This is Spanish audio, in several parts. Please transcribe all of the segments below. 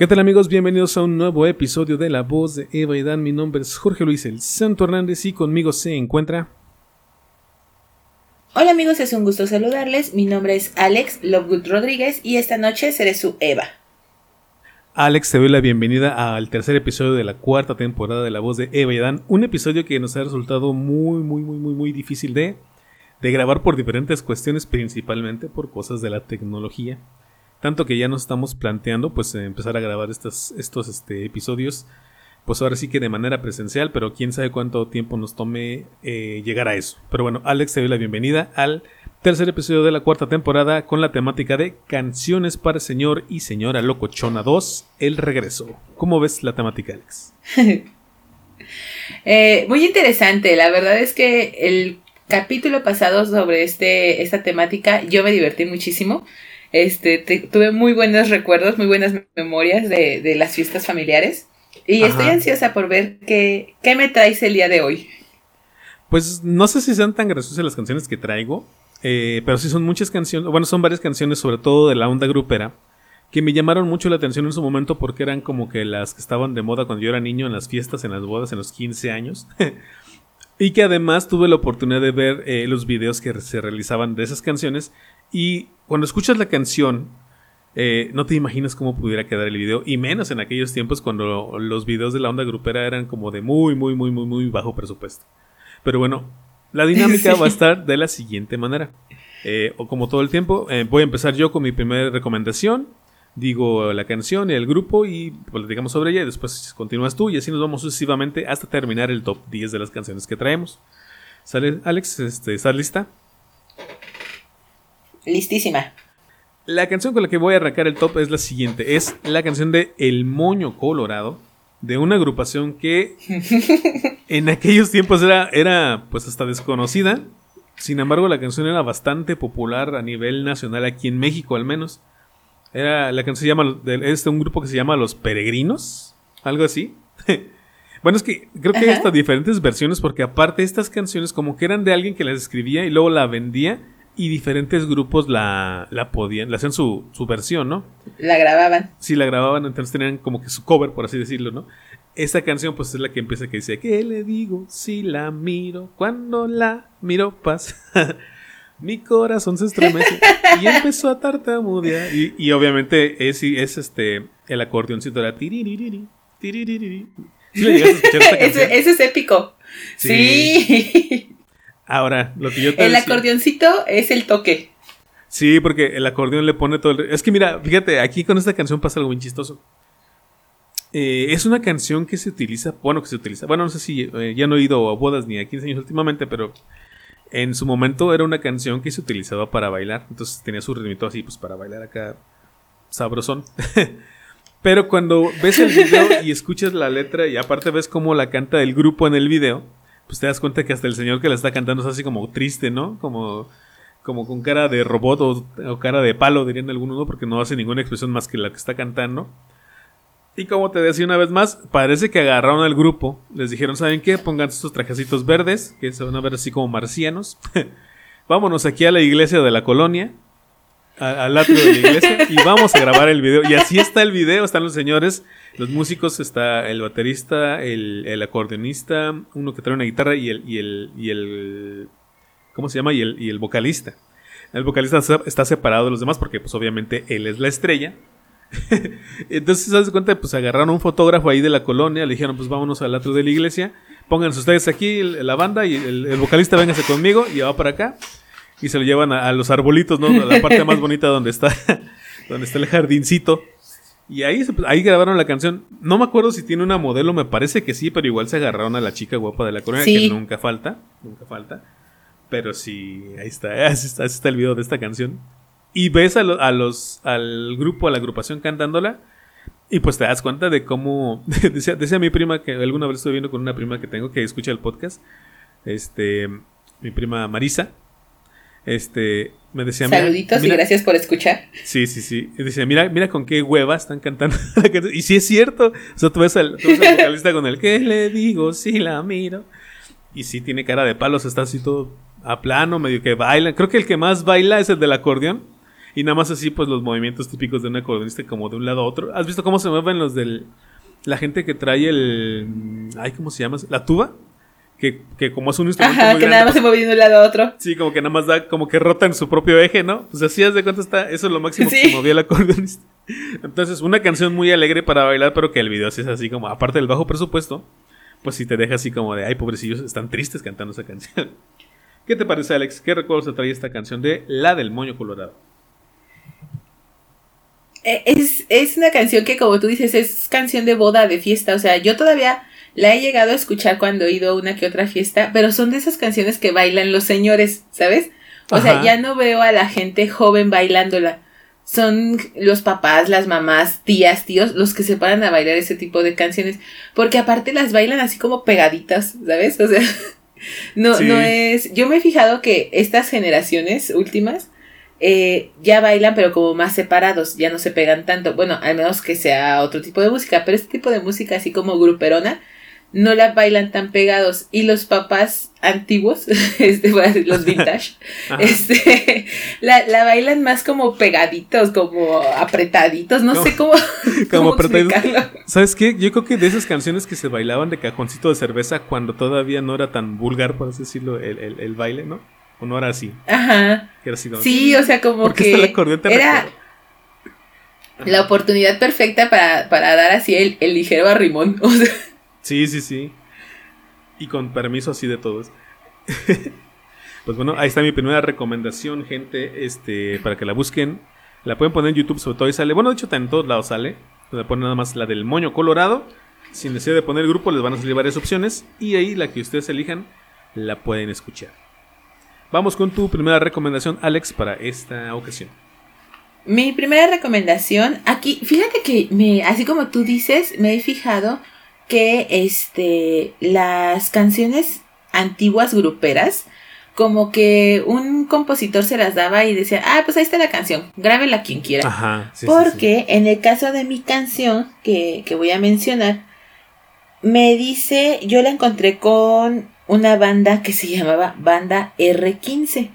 ¿Qué tal amigos? Bienvenidos a un nuevo episodio de La Voz de Eva y Dan. Mi nombre es Jorge Luis El Santo Hernández y conmigo se encuentra... Hola amigos, es un gusto saludarles. Mi nombre es Alex Lovegood Rodríguez y esta noche seré su Eva. Alex, te doy la bienvenida al tercer episodio de la cuarta temporada de La Voz de Eva y Dan. Un episodio que nos ha resultado muy, muy, muy, muy, muy difícil de, de grabar por diferentes cuestiones, principalmente por cosas de la tecnología. Tanto que ya nos estamos planteando pues eh, empezar a grabar estos, estos este, episodios. Pues ahora sí que de manera presencial, pero quién sabe cuánto tiempo nos tome eh, llegar a eso. Pero bueno, Alex, te doy la bienvenida al tercer episodio de la cuarta temporada con la temática de Canciones para Señor y Señora Locochona 2, El Regreso. ¿Cómo ves la temática, Alex? eh, muy interesante, la verdad es que el capítulo pasado sobre este, esta temática yo me divertí muchísimo. Este, tuve muy buenos recuerdos, muy buenas memorias de, de las fiestas familiares. Y estoy ansiosa por ver qué, qué me traes el día de hoy. Pues no sé si sean tan graciosas las canciones que traigo, eh, pero sí son muchas canciones, bueno, son varias canciones, sobre todo de la onda grupera, que me llamaron mucho la atención en su momento porque eran como que las que estaban de moda cuando yo era niño en las fiestas, en las bodas, en los 15 años. y que además tuve la oportunidad de ver eh, los videos que se realizaban de esas canciones y cuando escuchas la canción, eh, no te imaginas cómo pudiera quedar el video, y menos en aquellos tiempos cuando los videos de la onda grupera eran como de muy, muy, muy, muy, muy bajo presupuesto. Pero bueno, la dinámica va a estar de la siguiente manera. Eh, o como todo el tiempo, eh, voy a empezar yo con mi primera recomendación. Digo la canción y el grupo y platicamos sobre ella. Y después continúas tú y así nos vamos sucesivamente hasta terminar el top 10 de las canciones que traemos. ¿Sale, Alex? Este, ¿Estás lista? Listísima. La canción con la que voy a arrancar el top es la siguiente. Es la canción de El Moño Colorado. De una agrupación que en aquellos tiempos era, era pues hasta desconocida. Sin embargo, la canción era bastante popular a nivel nacional, aquí en México al menos. Era, la canción se llama, es de un grupo que se llama Los Peregrinos, algo así. bueno, es que creo que hay hasta diferentes versiones porque aparte estas canciones como que eran de alguien que las escribía y luego la vendía y diferentes grupos la, la podían, le hacían su, su, versión, ¿no? La grababan. Sí, la grababan, entonces tenían como que su cover, por así decirlo, ¿no? Esta canción pues es la que empieza que dice, ¿qué le digo si la miro? Cuando la miro pasa, mi corazón se estremece y empezó a tartamudear. Y, y obviamente es, es este, el acordeoncito era tiriririri, tiriririri. ¿Sí le a escuchar esta canción? ese, ese es épico. sí. sí. Ahora, lo que yo te El acordeoncito es el toque. Sí, porque el acordeón le pone todo el... Es que mira, fíjate, aquí con esta canción pasa algo bien chistoso. Eh, es una canción que se utiliza, bueno, que se utiliza, bueno, no sé si eh, ya no he ido a bodas ni a 15 años últimamente, pero en su momento era una canción que se utilizaba para bailar, entonces tenía su ritmito así, pues para bailar acá sabrosón. pero cuando ves el video y escuchas la letra y aparte ves cómo la canta el grupo en el video, pues te das cuenta que hasta el señor que la está cantando es así como triste, ¿no? Como, como con cara de robot o, cara de palo, dirían algunos, ¿no? Porque no hace ninguna expresión más que la que está cantando. Y como te decía una vez más, parece que agarraron al grupo, les dijeron, ¿saben qué? Pongan estos trajecitos verdes, que se van a ver así como marcianos. Vámonos aquí a la iglesia de la colonia, al atrio de la iglesia, y vamos a grabar el video. Y así está el video, están los señores los músicos está el baterista, el, acordeonista, uno que trae una guitarra y el, y el, y el ¿cómo se llama? Y el, y el vocalista. El vocalista está separado de los demás porque pues obviamente él es la estrella. Entonces, das cuenta? Pues agarraron un fotógrafo ahí de la colonia, le dijeron, pues vámonos al atrio de la iglesia, pónganse ustedes aquí la banda y el, el vocalista véngase conmigo y va para acá. Y se lo llevan a, a los arbolitos, ¿no? A la parte más bonita donde está, donde está el jardincito. Y ahí, ahí grabaron la canción. No me acuerdo si tiene una modelo, me parece que sí, pero igual se agarraron a la chica guapa de la corona, que nunca falta. Nunca falta. Pero sí, ahí está, así está, está el video de esta canción. Y ves a, a, los, al grupo, a la agrupación cantándola. Y pues te das cuenta de cómo. decía, decía mi prima que alguna vez estuve viendo con una prima que tengo que escucha el podcast. Este. Mi prima Marisa. Este. Me decía. Saluditos y gracias por escuchar. Sí, sí, sí. Y decía, mira, mira con qué hueva están cantando. y sí es cierto. O sea, tú ves al, tú ves al vocalista con el que le digo, sí la miro. Y sí tiene cara de palos, está así todo a plano, medio que baila. Creo que el que más baila es el del acordeón. Y nada más así, pues los movimientos típicos de un acordeonista, como de un lado a otro. ¿Has visto cómo se mueven los del. La gente que trae el. Ay, ¿cómo se llama? La tuba. Que, que como es un instrumento. Ajá, que nada más se mueve de un lado a otro. Sí, como que nada más da, como que rota en su propio eje, ¿no? Pues así haz de cuenta está. Eso es lo máximo que se movía el acordeonista. Entonces, una canción muy alegre para bailar, pero que el video sí es así como, aparte del bajo presupuesto, pues si te deja así como de, ay, pobrecillos, están tristes cantando esa canción. ¿Qué te parece, Alex? ¿Qué recuerdos te trae esta canción de La del Moño Colorado? Eh, es, es, una canción que, como tú dices, es canción de boda, de fiesta. O sea, yo todavía la he llegado a escuchar cuando he ido a una que otra fiesta, pero son de esas canciones que bailan los señores, ¿sabes? O sea, ya no veo a la gente joven bailándola. Son los papás, las mamás, tías, tíos, los que se paran a bailar ese tipo de canciones. Porque aparte las bailan así como pegaditas, ¿sabes? O sea, no, no es. Yo me he fijado que estas generaciones últimas eh, ya bailan, pero como más separados, ya no se pegan tanto. Bueno, al menos que sea otro tipo de música, pero este tipo de música, así como gruperona, no la bailan tan pegados. Y los papás antiguos, este, los vintage, este, la, la, bailan más como pegaditos, como apretaditos, no sé cómo. Como apretaditos. ¿Sabes qué? Yo creo que de esas canciones que se bailaban de cajoncito de cerveza cuando todavía no era tan vulgar, por así decirlo, el, el, el baile, ¿no? ¿O no era así? Ajá. sí, o sea, como que era la oportunidad perfecta para, dar así el, el ligero arrimón. O sea. Sí, sí, sí. Y con permiso así de todos. pues bueno, ahí está mi primera recomendación, gente, este, para que la busquen. La pueden poner en YouTube, sobre todo ahí sale. Bueno, de hecho, en todos lados sale. Le ponen nada más la del moño colorado. Sin necesidad de poner grupo, les van a salir varias opciones. Y ahí la que ustedes elijan, la pueden escuchar. Vamos con tu primera recomendación, Alex, para esta ocasión. Mi primera recomendación, aquí, fíjate que me, así como tú dices, me he fijado que este, las canciones antiguas gruperas, como que un compositor se las daba y decía, ah, pues ahí está la canción, grábela quien quiera. Ajá, Porque en el caso de mi canción, que, que voy a mencionar, me dice, yo la encontré con una banda que se llamaba Banda R15.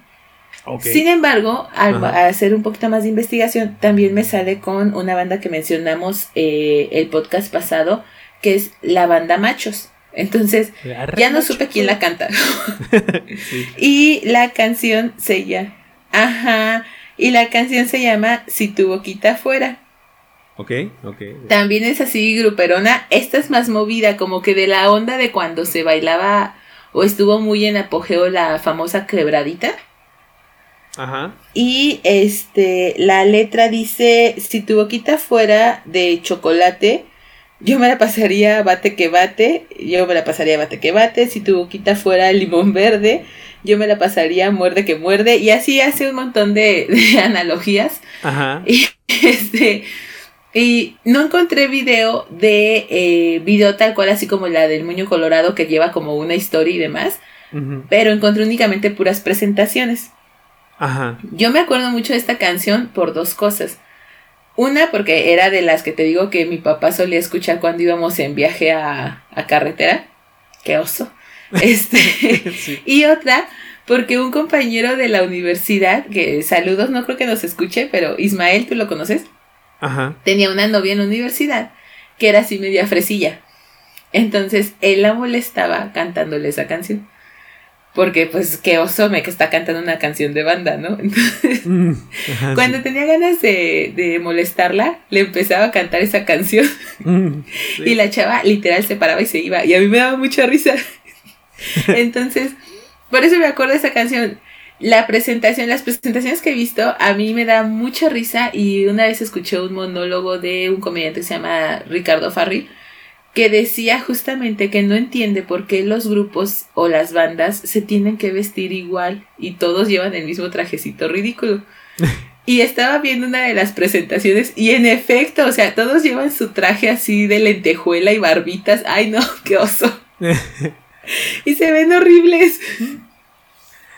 Sin embargo, al, hacer un poquito más de investigación, también me sale con una banda que mencionamos eh, el podcast pasado, que es la banda Machos. Entonces, ya no supe quién la canta. Y la canción se llama. Ajá. Y la canción se llama Si tu boquita fuera. Ok, ok. También es así gruperona. Esta es más movida, como que de la onda de cuando se bailaba o estuvo muy en apogeo la famosa quebradita. Ajá. Y este, la letra dice, si tu boquita fuera de chocolate, yo me la pasaría bate que bate, yo me la pasaría bate que bate, si tu boquita fuera limón verde, yo me la pasaría muerde que muerde, y así hace un montón de, de analogías. Ajá. Y este, y no encontré video de eh, video tal cual, así como la del Muño Colorado, que lleva como una historia y demás. Pero encontré únicamente puras presentaciones. Ajá. Yo me acuerdo mucho de esta canción por dos cosas. Una, porque era de las que te digo que mi papá solía escuchar cuando íbamos en viaje a, carretera. Qué oso. Este, Y otra, porque un compañero de la universidad, que saludos, no creo que nos escuche, pero Ismael, ¿tú lo conoces? tenía una novia en la universidad que era así media fresilla. Entonces él la molestaba cantándole esa canción. Porque pues qué oso me que está cantando una canción de banda, ¿no? Entonces, mm, cuando tenía ganas de, molestarla, le empezaba a cantar esa canción. Mm, y la chava literal se paraba y se iba. Y a mí me daba mucha risa. Entonces, por eso me acuerdo de esa canción la presentación, las presentaciones que he visto, a mí me da mucha risa y una vez escuché un monólogo de un comediante que se llama Ricardo Farri, que decía justamente que no entiende por qué los grupos o las bandas se tienen que vestir igual y todos llevan el mismo trajecito ridículo. Y estaba viendo una de las presentaciones y en efecto, o sea, todos llevan su traje así de lentejuela y barbitas. Ay, no, qué oso. y se ven horribles.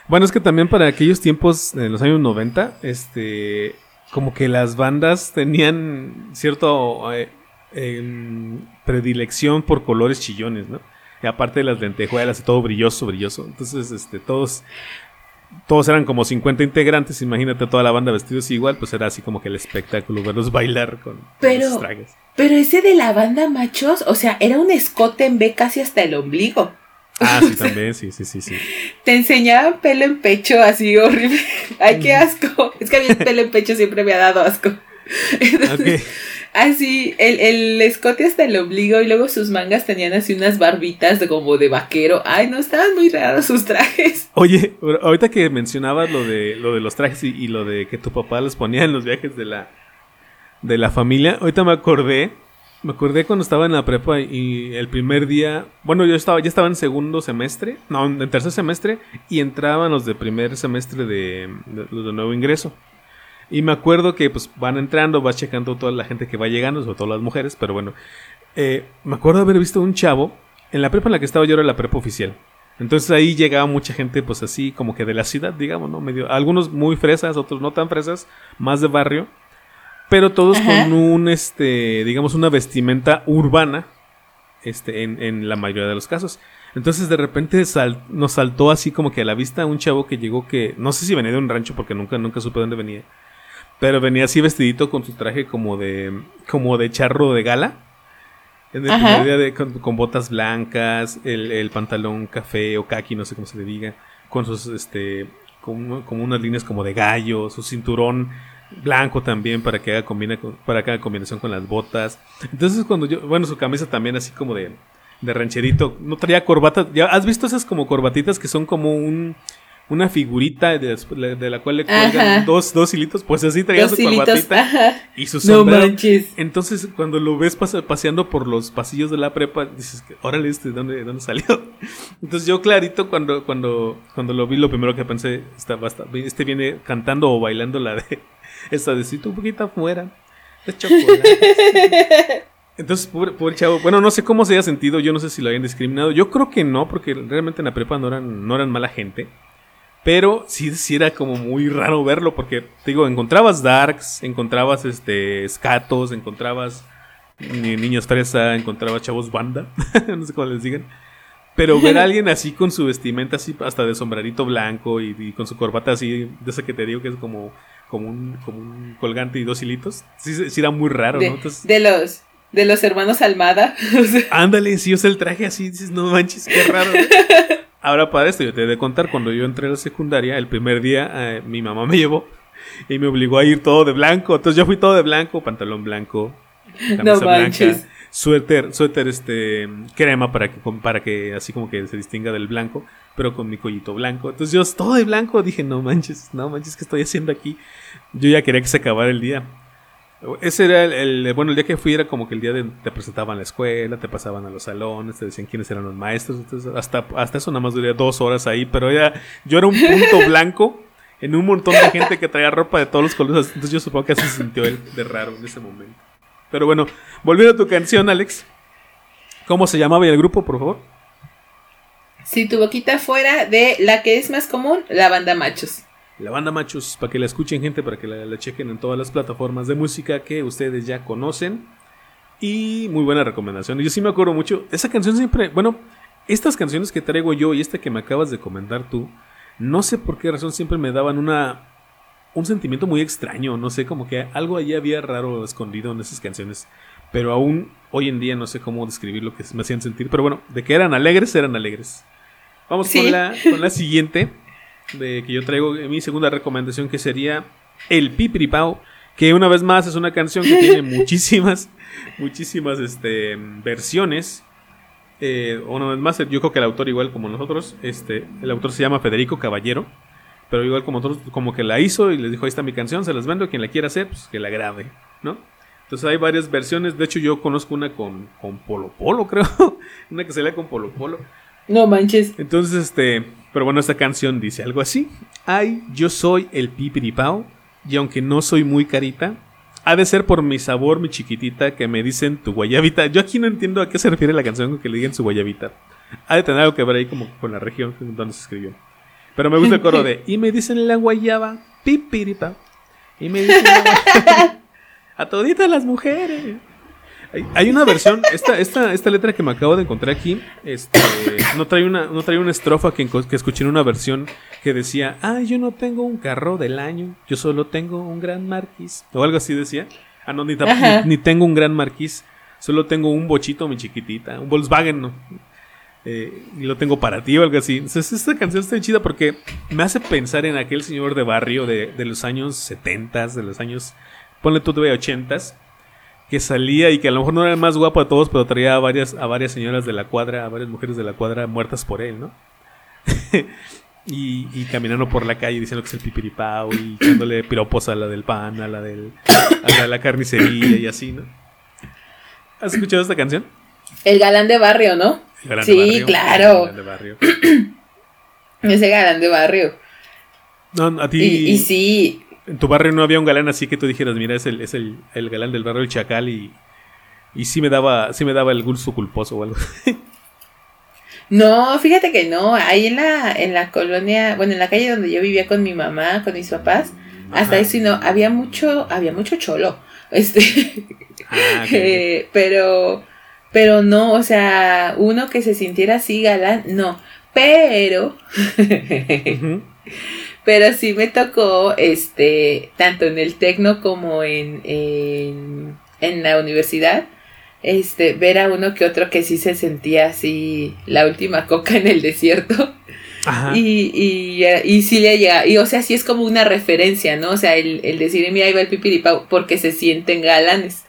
Bueno, es que también para aquellos tiempos, en los años 90, este, como que las bandas tenían cierto eh, predilección por colores chillones, ¿no? Y aparte de las lentejuelas todo brilloso, brilloso. Entonces, este, todos, todos eran como 50 integrantes. Imagínate toda la banda vestidos igual, pues era así como que el espectáculo, verlos bailar con, pero, trajes. Pero ese de la banda machos, o sea, era un escote en B casi hasta el ombligo. Ah, sí, también, sí, sí, sí, sí. Te enseñaban pelo en pecho así horrible. Ay, qué asco. Es que a mí el pelo en pecho siempre me ha dado asco. Así, el, el, escote hasta el ombligo y luego sus mangas tenían así unas barbitas de como de vaquero. Ay, no, estaban muy raros sus trajes. Oye, ahorita que mencionabas lo de, lo de los trajes y, lo de que tu papá los ponía en los viajes de la, de la familia, ahorita me acordé me acordé cuando estaba en la prepa y el primer día, bueno, yo estaba, ya estaba en segundo semestre, no, en tercer semestre, y entraban los de primer semestre de, los de nuevo ingreso. Y me acuerdo que pues van entrando, vas checando toda la gente que va llegando, sobre todo las mujeres, pero bueno, eh, me acuerdo haber visto un chavo, en la prepa en la que estaba yo era la prepa oficial. Entonces ahí llegaba mucha gente pues así como que de la ciudad, digamos, ¿no? Medio, algunos muy fresas, otros no tan fresas, más de barrio pero todos con un, este, digamos, una vestimenta urbana, este, en, en la mayoría de los casos. Entonces de repente nos saltó así como que a la vista un chavo que llegó que, no sé si venía de un rancho porque nunca, nunca supe dónde venía, pero venía así vestidito con su traje como de, como de charro de gala. En el primer día de, con, botas blancas, el, el, pantalón café o kaki, no sé cómo se le diga, con sus, este, como, como unas líneas como de gallo, su cinturón blanco también para que haga combina para que haga combinación con las botas. Entonces cuando yo, bueno, su camisa también así como de, de rancherito, no traía corbata. ¿Ya has visto esas como corbatitas que son como un una figurita de, la cual le cuelgan dos, dos hilitos, pues así traía su corbatita y su sombrero. Entonces, cuando lo ves paseando por los pasillos de la prepa, dices, órale, este, ¿dónde, ¿dónde salió? Entonces yo clarito cuando, cuando, cuando lo vi, lo primero que pensé, está, este viene cantando o bailando la de esa de si tu poquito afuera de chocolate. Entonces, pobre, pobre, chavo, bueno, no sé cómo se haya sentido, yo no sé si lo habían discriminado. Yo creo que no, porque realmente en la prepa no eran, no eran mala gente. Pero sí, sí era como muy raro verlo, porque te digo, encontrabas darks, encontrabas este scatos, encontrabas niños fresa, encontrabas chavos banda, no sé cómo les digan. Pero ver a alguien así con su vestimenta así hasta de sombrerito blanco y, con su corbata así, de esa que te digo que es como como un, como un colgante y dos hilitos. Sí, sí era muy raro, de, ¿no? de los de los hermanos Almada. Ándale, si usa el traje así, dices, no manches, qué raro. Ahora para esto, yo te he de contar, cuando yo entré a la secundaria, el primer día eh, mi mamá me llevó y me obligó a ir todo de blanco. Entonces yo fui todo de blanco, pantalón blanco, camisa no blanca, suéter, suéter este crema para que, para que así como que se distinga del blanco pero con mi collito blanco. Entonces yo todo de blanco dije, no manches, no manches, ¿qué estoy haciendo aquí? Yo ya quería que se acabara el día. Ese era el, bueno, el día que fui era como que el día de te presentaban a la escuela, te pasaban a los salones, te decían quiénes eran los maestros. Entonces hasta, hasta eso nada más duré dos horas ahí, pero ya, yo era un punto blanco en un montón de gente que traía ropa de todos los colores. Entonces yo supongo que así se sintió él de raro en ese momento. Pero bueno, volviendo a tu canción, Alex. ¿Cómo se llamaba el grupo, por favor? Si tu boquita fuera de la que es más común, la banda machos. La banda machos, para que la escuchen gente, para que la, chequen en todas las plataformas de música que ustedes ya conocen. Y muy buena recomendación. Yo sí me acuerdo mucho. Esa canción siempre, bueno, estas canciones que traigo yo y esta que me acabas de comentar tú, no sé por qué razón siempre me daban una un sentimiento muy extraño, no sé, como que algo allí había raro escondido en esas canciones, pero aún hoy en día no sé cómo describir lo que me hacían sentir, pero bueno, de que eran alegres, eran alegres. Vamos con, la, con la siguiente, de que yo traigo mi segunda recomendación, que sería El Pipiripao, que una vez más es una canción que tiene muchísimas, muchísimas este, versiones. Eh, una vez más, yo creo que el autor, igual como nosotros, este, el autor se llama Federico Caballero, pero igual como nosotros, como que la hizo y les dijo, ahí está mi canción, se las vendo, quien la quiera hacer, pues que la grabe, ¿no? Entonces hay varias versiones, de hecho yo conozco una con, con Polo Polo, creo, una que salía con Polo Polo. No manches. Entonces, este, pero bueno, esta canción dice algo así. Ay, yo soy el pipiripao y aunque no soy muy carita, ha de ser por mi sabor, mi chiquitita, que me dicen tu guayabita. Yo aquí no entiendo a qué se refiere la canción con que le digan su guayabita. Ha de tener algo que ver ahí como con la región donde se escribió. Pero me gusta el coro de, y me dicen la guayaba, pipiripa. Y me dicen la guayaba, a toditas las mujeres. Hay, una versión, esta, esta, esta letra que me acabo de encontrar aquí, este, no trae una, no trae una estrofa que, que escuché en una versión que decía, ah, yo no tengo un carro del año, yo solo tengo un gran marquís. O algo así decía. Ah, no, ni, ni, tengo un gran marquís, solo tengo un bochito, mi chiquitita, un Volkswagen, ¿no? Eh, y lo tengo para ti o algo así. Entonces, esta canción está chida porque me hace pensar en aquel señor de barrio de, de los años 70, de los años, ponle tú de 80 que salía y que a lo mejor no era el más guapo de todos, pero traía a varias, a varias señoras de la cuadra, a varias mujeres de la cuadra muertas por él, ¿no? y, caminando por la calle diciendo que es el pipiripao y echándole piropos a la del pan, a la, del, a la, carnicería y así, ¿no? ¿Has escuchado esta canción? El galán de barrio, ¿no? sí, claro. El galán de barrio. Ese galán de barrio. No, a ti. y sí, en tu barrio no había un galán así que tú dijeras, mira, es el, es el, galán del barrio, el chacal, y, y sí me daba, sí me daba el gusto culposo o algo. no, fíjate que no. Ahí en la, en la colonia, bueno, en la calle donde yo vivía con mi mamá, con mis papás, hasta eso y no, había mucho, había mucho cholo. Este. Ah, eh, pero, pero no, o sea, uno que se sintiera así galán, no. Pero. Pero sí me tocó, este, tanto en el tecno como en, en, la universidad, este, ver a uno que otro que sí se sentía así la última coca en el desierto. Y, y, y sí le llega, y o sea, sí es como una referencia, ¿no? O sea, el, el decir, mira, ahí va el pipiripau, porque se sienten galanes.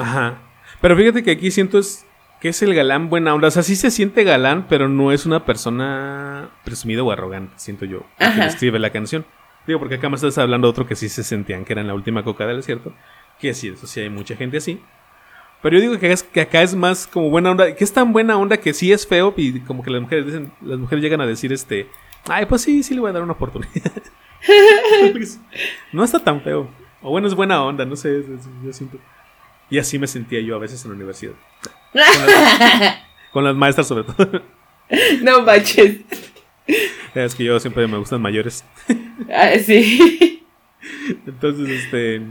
Ajá. Pero fíjate que aquí siento es que es el galán buena onda. O sea, sí se siente galán, pero no es una persona presumida o arrogante, siento yo. Que escribe la canción. Digo, porque acá me estás hablando de otro que sí se sentían que era en la última coca del desierto. Que sí, eso sí hay mucha gente así. Pero yo digo que, es, que acá es más como buena onda. Que es tan buena onda que sí es feo. Y como que las mujeres dicen, las mujeres llegan a decir este. Ay, pues sí, sí le voy a dar una oportunidad. no está tan feo. O bueno, es buena onda, no sé, yo siento. Y así me sentía yo a veces en la universidad. Con las, maestras sobre todo. No manches. Es que yo siempre me gustan mayores. Ah, sí. Entonces, este.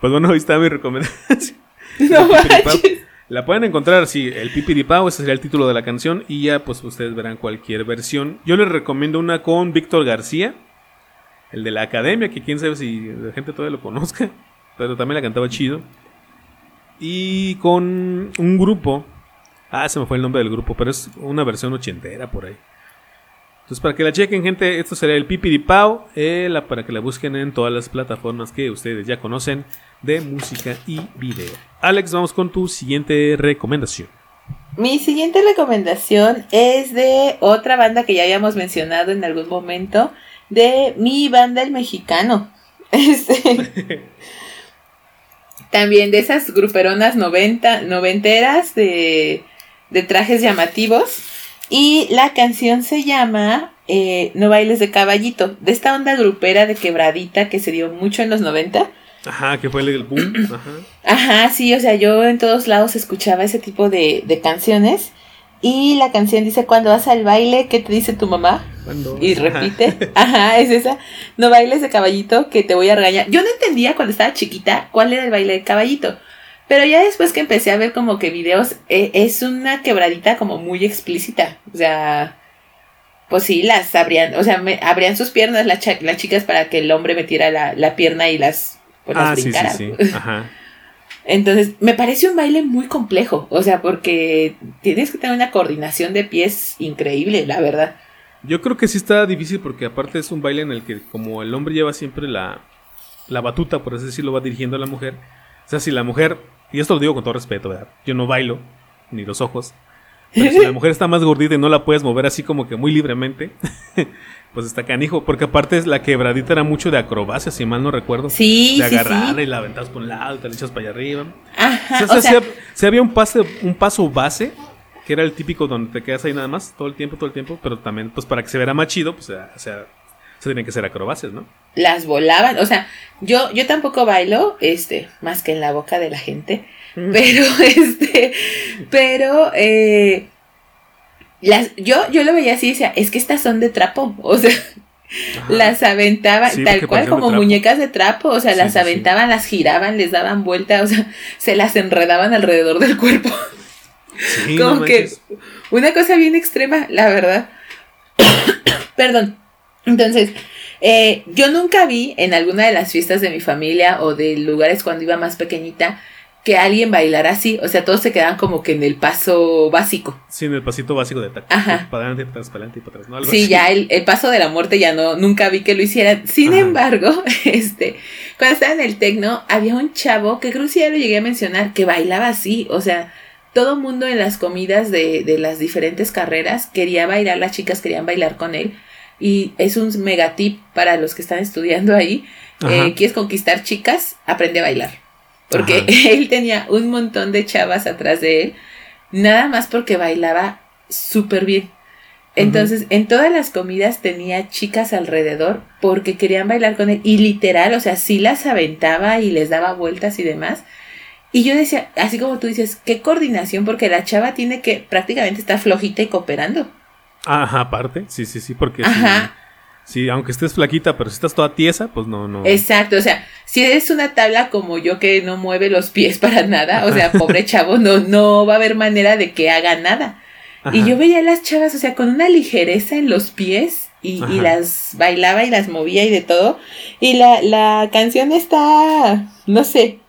Pues bueno, ahí está mi recomendación. No manches. La pueden encontrar, sí, el Pipiripao, ese sería el título de la canción. Y ya, pues ustedes verán cualquier versión. Yo les recomiendo una con Víctor García, el de la academia, que quién sabe si la gente todavía lo conozca. Pero también la cantaba chido. Y con un grupo. Ah, se me fue el nombre del grupo, pero es una versión ochentera por ahí. Entonces, para que la chequen, gente, esto será el Pipiripao. Eh, para que la busquen en todas las plataformas que ustedes ya conocen de música y video. Alex, vamos con tu siguiente recomendación. Mi siguiente recomendación es de otra banda que ya habíamos mencionado en algún momento, de mi banda el mexicano. Este, también de esas gruperonas noventa, noventeras de, de trajes llamativos. Y la canción se llama eh, No bailes de caballito, de esta onda grupera de quebradita que se dio mucho en los 90. Ajá, que fue el boom. Ajá. Ajá, sí, o sea, yo en todos lados escuchaba ese tipo de, de canciones. Y la canción dice, cuando vas al baile, ¿qué te dice tu mamá? Y repite, ajá, es esa, no bailes de caballito que te voy a regañar. Yo no entendía cuando estaba chiquita cuál era el baile de caballito. Pero ya después que empecé a ver como que videos, e, es una quebradita como muy explícita. O sea, pues sí, las abrían, o sea, me, abrían sus piernas las, las chicas para que el hombre metiera la, la pierna y las, pues, ah, Sí, sí, sí. Ajá. Entonces, me parece un baile muy complejo, o sea, porque tienes que tener una coordinación de pies increíble, la verdad. Yo creo que sí está difícil porque aparte es un baile en el que como el hombre lleva siempre la, la batuta, por así decirlo, va dirigiendo a la mujer. O sea, si la mujer, y esto lo digo con todo respeto, ¿verdad? Yo no bailo, ni los ojos. Pero si la mujer está más gordita y no la puedes mover así como que muy libremente, pues está canijo, porque aparte la quebradita era mucho de acrobacia, si mal no recuerdo. Sí, De agarrarla y la aventas por un lado, te la echas para allá arriba. Ajá, o sea, si, había un, pase, un paso base, que era el típico donde te quedas ahí nada más, todo el tiempo, todo el tiempo, pero también, pues para que se viera más chido, pues, o sea, Se tienen que ser acrobacias, ¿no? Las volaban, o sea, yo, yo tampoco bailo, este, más que en la boca de la gente, pero, este, pero, eh, las, yo, yo lo veía así y decía, es que estas son de trapo, o sea, las aventaban tal cual como muñecas de trapo, o sea, las aventaban, las giraban, les daban vuelta, o sea, se las enredaban alrededor del cuerpo. como que una cosa bien extrema, la verdad. Perdón. Entonces, eh, yo nunca vi en alguna de las fiestas de mi familia o de lugares cuando iba más pequeñita que alguien bailara así. O sea, todos se quedaban como que en el paso básico. Sí, en el pasito básico de taco. Ajá. Para adelante, para adelante y para atrás. ¿no? sí, ya el, paso de la muerte ya no, nunca vi que lo hicieran. Sin embargo, este, cuando estaba en el tecno, había un chavo que creo que ya lo llegué a mencionar, que bailaba así. O sea, todo mundo en las comidas de, de las diferentes carreras quería bailar, las chicas querían bailar con él. Y es un mega tip para los que están estudiando ahí. Eh, quieres conquistar chicas, aprende a bailar. Porque él tenía un montón de chavas atrás de él, nada más porque bailaba súper bien. Entonces, en todas las comidas tenía chicas alrededor porque querían bailar con él. Y literal, o sea, sí las aventaba y les daba vueltas y demás. Y yo decía, así como tú dices, qué coordinación, porque la chava tiene que prácticamente estar flojita y cooperando. Ajá, aparte, sí, sí, sí, porque Ajá. Sí, aunque estés flaquita, pero si estás toda tiesa, pues no, no. Exacto, o sea, si eres una tabla como yo que no mueve los pies para nada, o sea, pobre chavo, no, no va a haber manera de que haga nada. Y yo veía a las chavas, o sea, con una ligereza en los pies y, y, las bailaba y las movía y de todo. Y la, la canción está, no sé,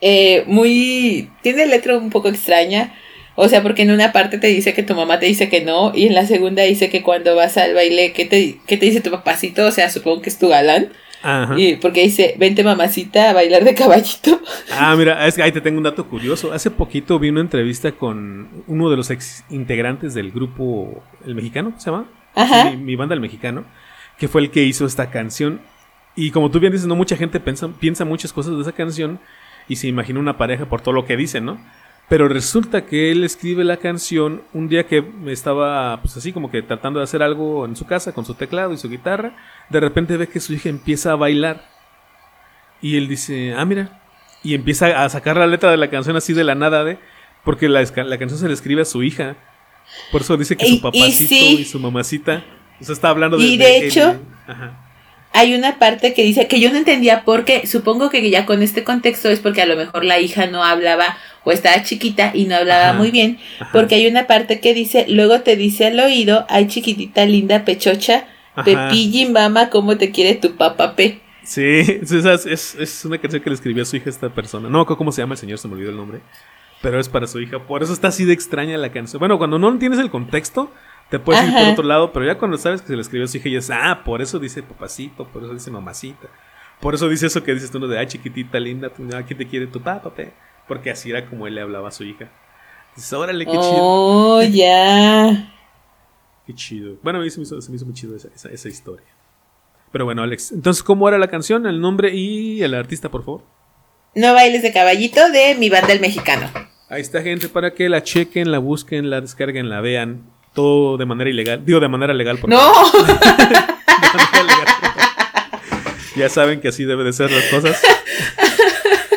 eh, muy, tiene letra un poco extraña o sea, porque en una parte te dice que tu mamá te dice que no, y en la segunda dice que cuando vas al baile, ¿qué te, qué te dice tu papacito? O sea, supongo que es tu galán. Ajá. Y porque dice, vente mamacita a bailar de caballito. Ah, mira, es que ahí te tengo un dato curioso. Hace poquito vi una entrevista con uno de los ex integrantes del grupo El Mexicano, ¿se llama? Ajá. mi, banda El Mexicano, que fue el que hizo esta canción. Y como tú bien dices, no mucha gente piensa, piensa muchas cosas de esa canción y se imagina una pareja por todo lo que dicen, ¿no? Pero resulta que él escribe la canción un día que estaba, pues así como que tratando de hacer algo en su casa con su teclado y su guitarra. De repente ve que su hija empieza a bailar. Y él dice, ah, mira. Y empieza a sacar la letra de la canción así de la nada de. Porque la, la canción se le escribe a su hija. Por eso dice que su papacito y, su mamacita. O sea, está hablando de. Y de, hecho. ajá hay una parte que dice que yo no entendía porque supongo que ya con este contexto es porque a lo mejor la hija no hablaba o estaba chiquita y no hablaba muy bien, porque hay una parte que dice, luego te dice al oído, ay chiquitita linda pechocha, Pepilli mama, ¿cómo te quiere tu papá P? Sí, es, es, una canción que le escribió a su hija esta persona. No cómo se llama el señor, se me olvidó el nombre. Pero es para su hija. Por eso está así de extraña la canción. Bueno, cuando no tienes el contexto, te puedes ir por otro lado, pero ya cuando sabes que se le escribió a su hija y es, ah, por eso dice papacito, por eso dice mamacita. Por eso dice eso que dices tú, ¿no? de, ah, chiquitita, linda, ¿quién te quiere tu papá, Porque así era como él le hablaba a su hija. Dices, órale, qué chido. Oh, ya. Qué chido. Bueno, a mí se me hizo, muy chido esa, esa, historia. Pero bueno, Alex, entonces, ¿cómo era la canción, el nombre y el artista, por favor? No bailes de caballito de mi banda el mexicano. Ahí está, gente, para que la chequen, la busquen, la descarguen, la vean. Todo de manera ilegal. Digo, de manera legal. Porque ¡No! ya saben que así debe de ser las cosas.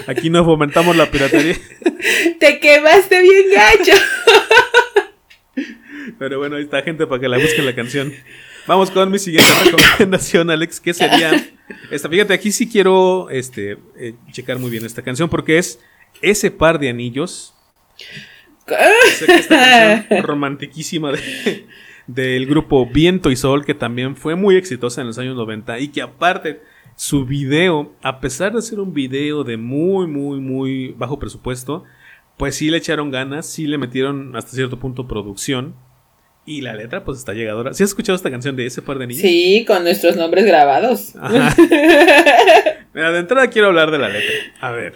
Aquí no fomentamos la piratería. Te quemaste bien gacho. Pero bueno, ahí está gente para que la busquen la canción. Vamos con mi siguiente recomendación, Alex, que sería esta. Fíjate, aquí sí quiero este, eh, checar muy bien esta canción porque es ese par de anillos esta romantiquísima del grupo Viento y Sol, que también fue muy exitosa en los años 90 y que aparte su video, a pesar de ser un video de muy, muy, muy bajo presupuesto, pues sí le echaron ganas, sí le metieron hasta cierto punto producción. Y la letra, pues está llegadora. ¿Sí has escuchado esta canción de ese par de niños? Sí, con nuestros nombres grabados. Mira, de entrada quiero hablar de la letra. A ver.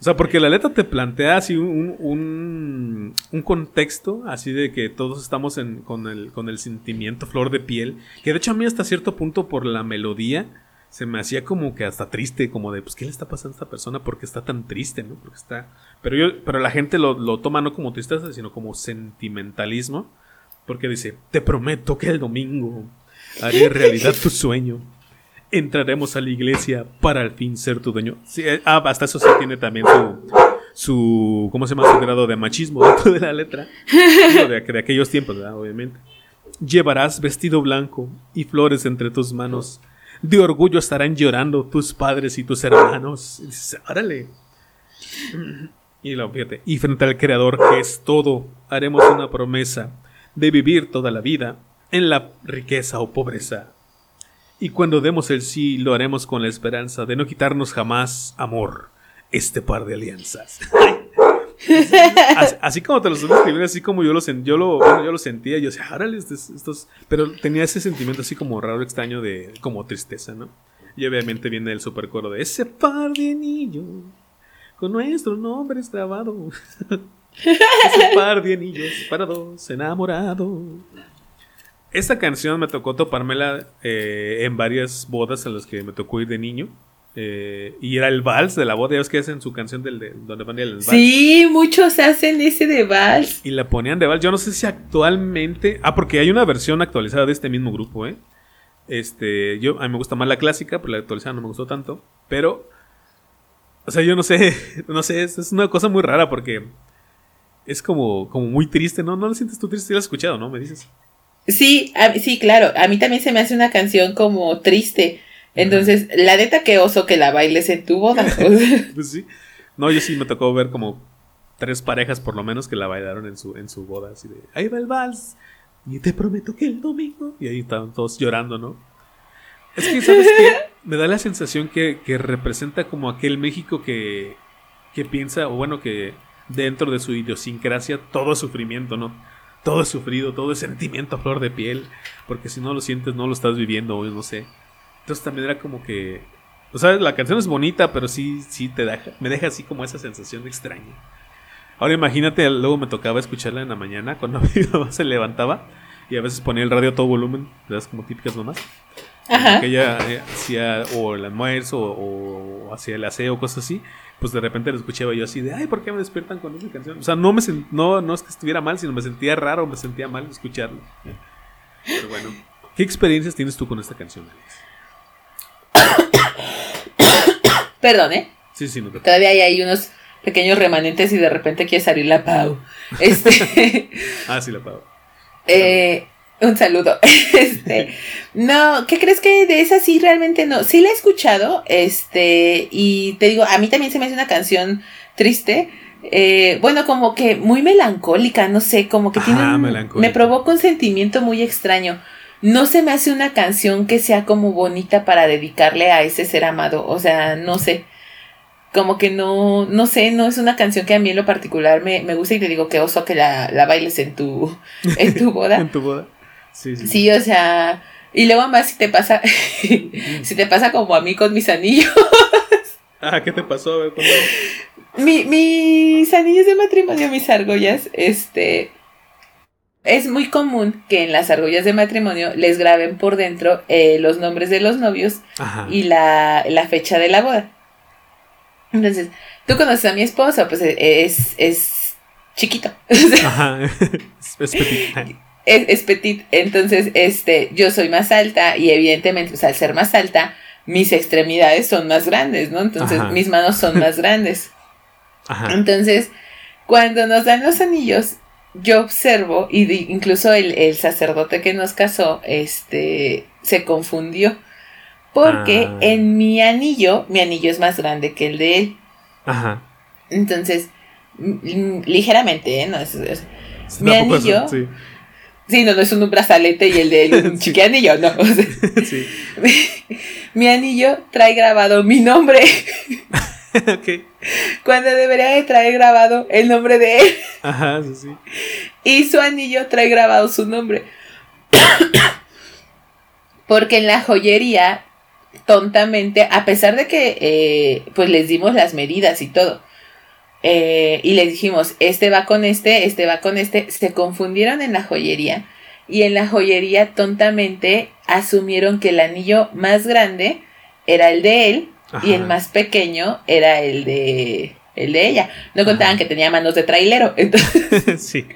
O sea, porque la letra te plantea así un, un, un contexto, así de que todos estamos en, con, el, con el sentimiento flor de piel, que de hecho a mí hasta cierto punto por la melodía se me hacía como que hasta triste, como de, pues, ¿qué le está pasando a esta persona? Porque está tan triste, ¿no? Porque está... Pero, yo, pero la gente lo, lo toma no como tristeza, sino como sentimentalismo, porque dice, te prometo que el domingo Haré realidad tu sueño. Entraremos a la iglesia para al fin ser tu dueño. Eh, ah, hasta eso sí tiene también su, su, ¿cómo se llama? Su grado de machismo dentro de la letra. de, de aquellos tiempos, ¿verdad? Obviamente. Llevarás vestido blanco y flores entre tus manos. De orgullo estarán llorando tus padres y tus hermanos. Y dices. Y lo fíjate. Y frente al Creador, que es todo, haremos una promesa de vivir toda la vida en la riqueza o pobreza. Y cuando demos el sí, lo haremos con la esperanza de no quitarnos jamás, amor, este par de alianzas. así, como te lo estoy escribiendo, así como yo lo, yo lo, yo lo sentía, yo decía, árale, estos, pero tenía ese sentimiento así como raro, extraño de como tristeza, ¿no? Y obviamente viene el supercoro de ese par de anillos con nuestros nombres grabados. ese par de anillos para dos enamorados. Esta canción me tocó topármela eh, en varias bodas a las que me tocó ir de niño. Eh, y era el vals de la boda. Ya ves que hacen su canción del, de, donde van el vals. Sí, muchos hacen ese de vals. Y la ponían de vals. Yo no sé si actualmente. Ah, porque hay una versión actualizada de este mismo grupo, ¿eh? Este, yo, a mí me gusta más la clásica, pero la actualizada no me gustó tanto. Pero, o sea, yo no sé, no sé, es, es una cosa muy rara porque es como, como muy triste, ¿no? ¿No lo sientes tú triste? Si lo has escuchado, ¿no? Me dices. Sí, sí, claro. A mí también se me hace una canción como triste. Entonces, la neta que oso que la bailes en tu boda. pues sí. No, yo sí me tocó ver como tres parejas por lo menos que la bailaron en su, en su boda. Así de, ahí va el vals. Y te prometo que el domingo. Y ahí estaban todos llorando, ¿no? Es que, ¿sabes qué? Me da la sensación que, que representa como aquel México que, que piensa, o bueno, que dentro de su idiosincrasia todo es sufrimiento, ¿no? todo es sufrido, todo es sentimiento a flor de piel, porque si no lo sientes no lo estás viviendo, no sé. Entonces también era como que, o sea, la canción es bonita, pero sí, sí te deja, me deja así como esa sensación extraña. Ahora imagínate, luego me tocaba escucharla en la mañana cuando mi mamá se levantaba y a veces ponía el radio a todo volumen, ¿verdad? Como típicas mamás. Ajá. Que ella eh, hacía o el almuerzo o, o hacía el aseo, cosas así pues de repente lo escuchaba yo así de, ay, ¿por qué me despiertan con esa canción? O sea, no, me no, no es que estuviera mal, sino me sentía raro, me sentía mal escucharlo. Pero bueno, ¿qué experiencias tienes tú con esta canción, Perdón, ¿eh? Sí, sí, no te Todavía hay unos pequeños remanentes y de repente quiere salir la Pau. Este... ah, sí, la Pau. Eh, un saludo. Este, no, ¿qué crees que de esa sí realmente no? Sí la he escuchado, este, y te digo, a mí también se me hace una canción triste. Eh, bueno, como que muy melancólica, no sé, como que tiene. me provoca un sentimiento muy extraño. No se me hace una canción que sea como bonita para dedicarle a ese ser amado. O sea, no sé. Como que no, no sé, no es una canción que a mí en lo particular me, me gusta y te digo que oso que la, la bailes en tu, en tu boda. en tu boda. Sí, o sea, y luego más si te pasa, si te pasa como a mí con mis anillos. Ah, ¿qué te pasó? Mi, mis anillos de matrimonio, mis argollas, este, es muy común que en las argollas de matrimonio les graben por dentro eh, los nombres de los novios y la, fecha de la boda. Entonces, tú conoces a mi esposo, pues es, es chiquito. Ajá, es, es, petit. Entonces, este, yo soy más alta y evidentemente, al ser más alta, mis extremidades son más grandes, ¿no? Entonces, mis manos son más grandes. Entonces, cuando nos dan los anillos, yo observo, y incluso el, sacerdote que nos casó, este, se confundió. Porque ah. en mi anillo, mi anillo es más grande que el de él. Ajá. Entonces, ligeramente, ¿eh? No, es, mi anillo. Sí, no, no es un brazalete y el de un chiqui anillo, no. sí. mi, anillo trae grabado mi nombre. ok. Cuando debería de traer grabado el nombre de él. Ajá, sí, sí. Y su anillo trae grabado su nombre. Porque en la joyería, tontamente, a pesar de que eh, pues les dimos las medidas y todo, eh, y les dijimos, este va con este, este va con este, se confundieron en la joyería y en la joyería tontamente asumieron que el anillo más grande era el de él y el más pequeño era el de el de ella. No contaban que tenía manos de trailero, entonces sí.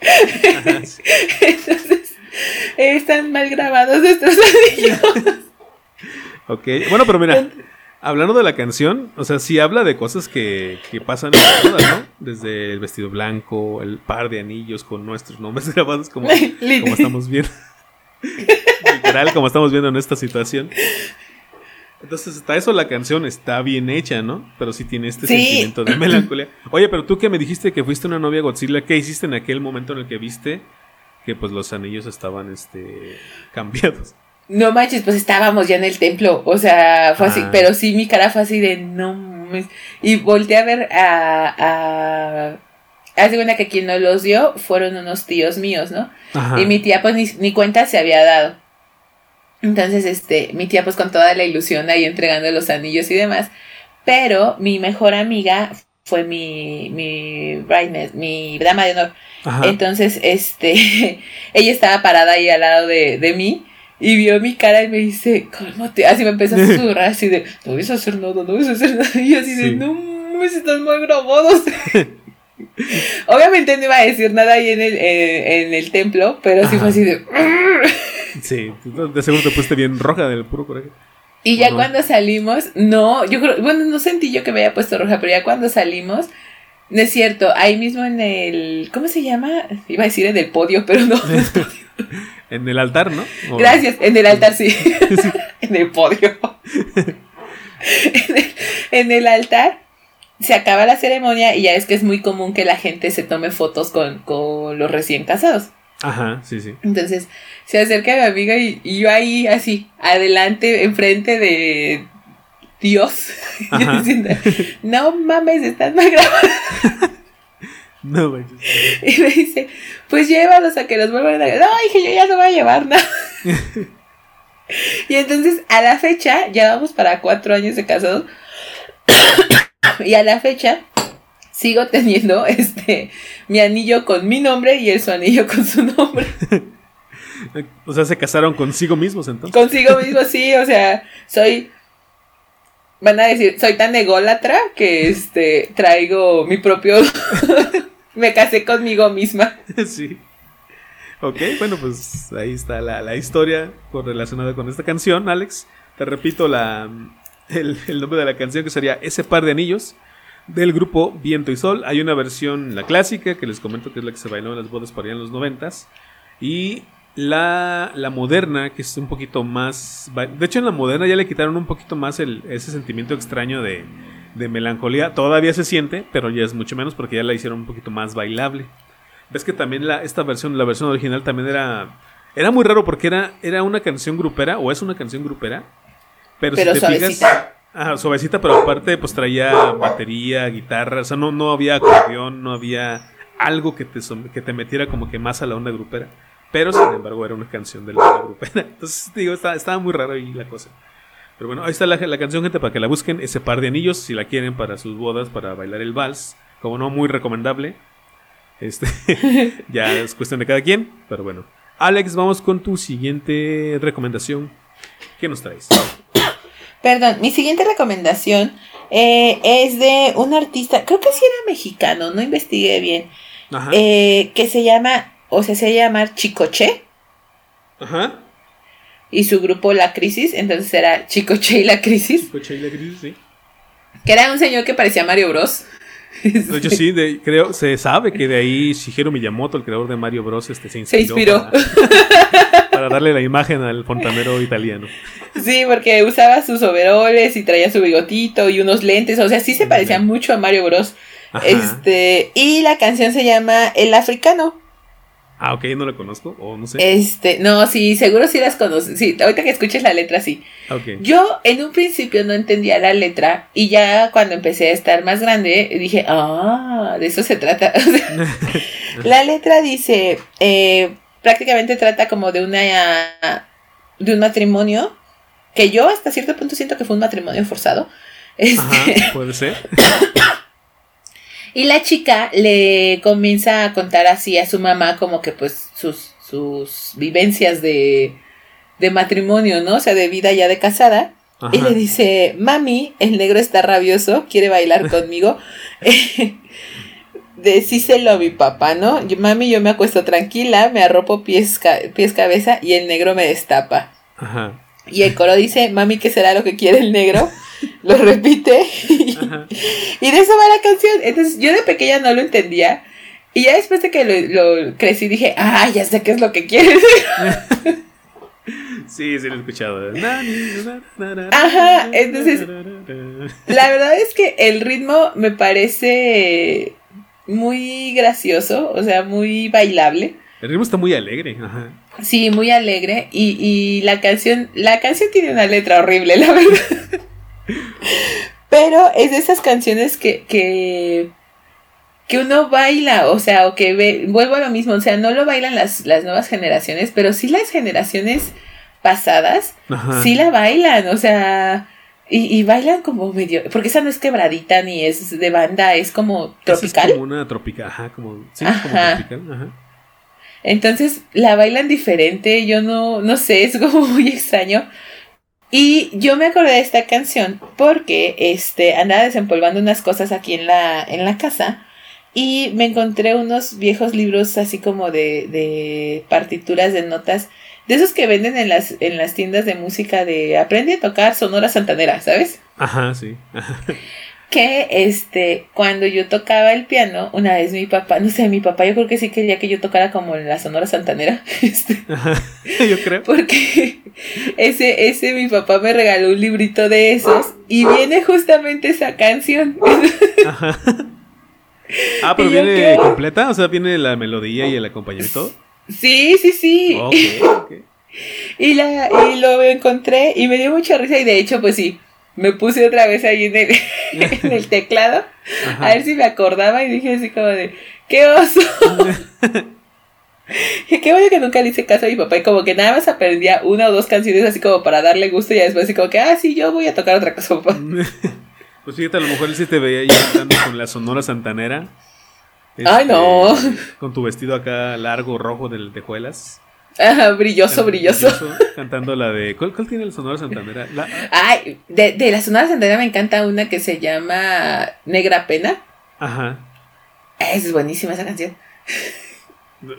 entonces Están mal grabados estos anillos. ok, bueno, pero mira, hablando de la canción, o sea, sí habla de cosas que, que pasan en la boda, ¿no? Desde el vestido blanco, el par de anillos con nuestros nombres grabados como, como estamos viendo. Literal, como estamos viendo en esta situación. Entonces, hasta eso la canción está bien hecha, ¿no? Pero sí tiene este sentimiento de melancolía. Oye, pero tú que me dijiste que fuiste una novia Godzilla, ¿qué hiciste en aquel momento en el que viste que pues los anillos estaban este cambiados? No manches, pues estábamos ya en el templo, o sea, fue así, ah. pero sí mi cara fue así de no y volteé a ver a, a hace buena que quien nos los dio fueron unos tíos míos, ¿no? Y mi tía pues ni, ni cuenta se había dado. Entonces, este, mi tía pues con toda la ilusión ahí entregando los anillos y demás. Pero mi mejor amiga fue mi, mi mi dama de honor. Entonces, este, ella estaba parada ahí al lado de, de mí y vio mi cara y me dice, cálmate. Así me empezó a susurrar así de, no vas a hacer nada, no vas a hacer nada. Y así de, no, me están muy grabados. Obviamente no iba a decir nada ahí en el, eh, en el templo, pero sí fue así de... Sí, de seguro te pusiste bien roja del puro coraje. Y ya cuando salimos, no, yo creo, bueno, no sentí yo que me haya puesto roja, pero ya cuando salimos, no es cierto, ahí mismo en el, ¿cómo se llama? Iba a decir en el podio, pero no. en el altar, ¿no? Gracias, en el altar sí. en el podio. en, el, altar se acaba la ceremonia y ya es que es muy común que la gente se tome fotos con, con los recién casados. Ajá, sí, sí. Entonces se acerca a mi amiga y, yo ahí así, adelante, enfrente de Dios, diciendo, no mames, estás mal grabando. no mames. Y me dice, pues llévalos a que los vuelvan a... No, dije, yo ya no voy a llevar nada. y entonces a la fecha, ya vamos para cuatro años de casados, y a la fecha sigo teniendo este mi anillo con mi nombre y él su anillo con su nombre. O sea, se casaron consigo mismos entonces. Consigo mismos, sí, o sea, soy van a decir, soy tan ególatra que este traigo mi propio me casé conmigo misma. Sí. Ok, bueno, pues ahí está la, la historia relacionada con esta canción, Alex. Te repito la, el, el nombre de la canción que sería Ese par de anillos del grupo Viento y Sol. Hay una versión, la clásica, que les comento que es la que se bailó en las bodas por allá en los noventas. Y la, la, moderna, que es un poquito más... De hecho, en la moderna ya le quitaron un poquito más el, ese sentimiento extraño de, de melancolía. Todavía se siente, pero ya es mucho menos porque ya la hicieron un poquito más bailable. Ves que también la, esta versión, la versión original también era... Era muy raro porque era, era una canción grupera, o es una canción grupera. Pero, si te fijas, Ah, suavecita, pero aparte pues traía batería, guitarra, o sea, no, no había acordeón, no había algo que te, que te metiera como que más a la onda grupera. Pero sin embargo era una canción de la grupera. Entonces, digo, estaba, muy raro ahí la cosa. Pero bueno, ahí está la, la, canción, gente, para que la busquen. Ese par de anillos, si la quieren para sus bodas, para bailar el vals. Como no, muy recomendable. Este, ya es cuestión de cada quien. Pero bueno. Alex, vamos con tu siguiente recomendación. ¿Qué nos traes? Perdón, mi siguiente recomendación eh, es de un artista, creo que sí era mexicano, no investigué bien, eh, que se llama, o se llama Chicoche. Ajá. Y su grupo La Crisis, entonces era Chicoche y La Crisis. Chicoche y La Crisis, sí. Que era un señor que parecía Mario Bros. De hecho, sí, creo, se sabe que de ahí Shigeru Miyamoto, el creador de Mario Bros, este, se inspiró. Para, darle la imagen al fontanero italiano. Sí, porque usaba sus overoles y traía su bigotito y unos lentes, o sea, sí se parecía mucho a Mario Bros. Este, y la canción se llama El Africano. Ah, ok, no la conozco, o no sé. Este, no, sí, seguro sí las conoces. Sí, ahorita que escuches la letra, sí. Okay. Yo en un principio no entendía la letra y ya cuando empecé a estar más grande dije, ah, de eso se trata. la letra dice, eh, prácticamente trata como de una, de un matrimonio que yo hasta cierto punto siento que fue un matrimonio forzado. Este, puede ser. Y la chica le comienza a contar así a su mamá como que pues sus, sus vivencias de, de matrimonio, ¿no? O sea, de vida ya de casada. Y le dice, mami, el negro está rabioso, quiere bailar conmigo. decíselo a mi papá, ¿no? Yo, mami, yo me acuesto tranquila, me arropo pies, pies cabeza y el negro me destapa. Ajá. Y el coro dice, mami, ¿qué será lo que quiere el negro? Lo repite. y, de eso va la canción. Entonces yo de pequeña no lo entendía. Y ya después de que lo, crecí dije, ah, ya sé qué es lo que quieres. sí, sí lo he escuchado. Ajá, entonces, la verdad es que el ritmo me parece muy gracioso, o sea, muy bailable. El ritmo está muy alegre, ajá. Sí, muy alegre. Y, y la canción, la canción tiene una letra horrible, la verdad. Pero es de esas canciones que, que, que uno baila, o sea, o que ve, vuelvo a lo mismo, o sea, no lo bailan las, las nuevas generaciones, pero sí las generaciones pasadas, sí la bailan, o sea, y, bailan como medio, porque esa no es quebradita ni es de banda, es como tropical. Es como una tropical, ajá, como, sí, como tropical, ajá. Entonces la bailan diferente, yo no, no sé, es como muy extraño. Y yo me acordé de esta canción porque este, andaba desempolvando unas cosas aquí en la, en la casa y me encontré unos viejos libros así como de, de partituras de notas, de esos que venden en las, en las tiendas de música de aprende a tocar Sonora Santanera, ¿sabes? Ajá, sí. que este, cuando yo tocaba el piano, una vez mi papá, no sé, mi papá yo creo que sí quería que yo tocara como en la Sonora Santanera. Este, yo creo. Porque ese, ese mi papá me regaló un librito de esos y viene justamente esa canción. Ah, pero viene completa, o sea, viene la melodía y el acompañamiento. Sí, sí, sí. Y, la, y lo encontré y me dio mucha risa y de hecho, pues sí, me puse otra vez ahí en el, en el teclado a ver si me acordaba y dije así como de, ¡qué oso! y qué bueno que nunca le hice caso a mi papá y como que nada más aprendía una o dos canciones así como para darle gusto y después así como que, ah, sí, yo voy a tocar otra cosa, papá. pues fíjate, a lo mejor él sí te veía ahí cantando con la sonora santanera. Ay, no. Este, con tu vestido acá largo, rojo de tejuelas. Ajá, brilloso, brilloso, Cantando la de. ¿Cuál, tiene el Sonora Santanera? Ay, de, de la Sonora Santanera me encanta una que se llama Negra Pena. Ajá. Es buenísima esa canción.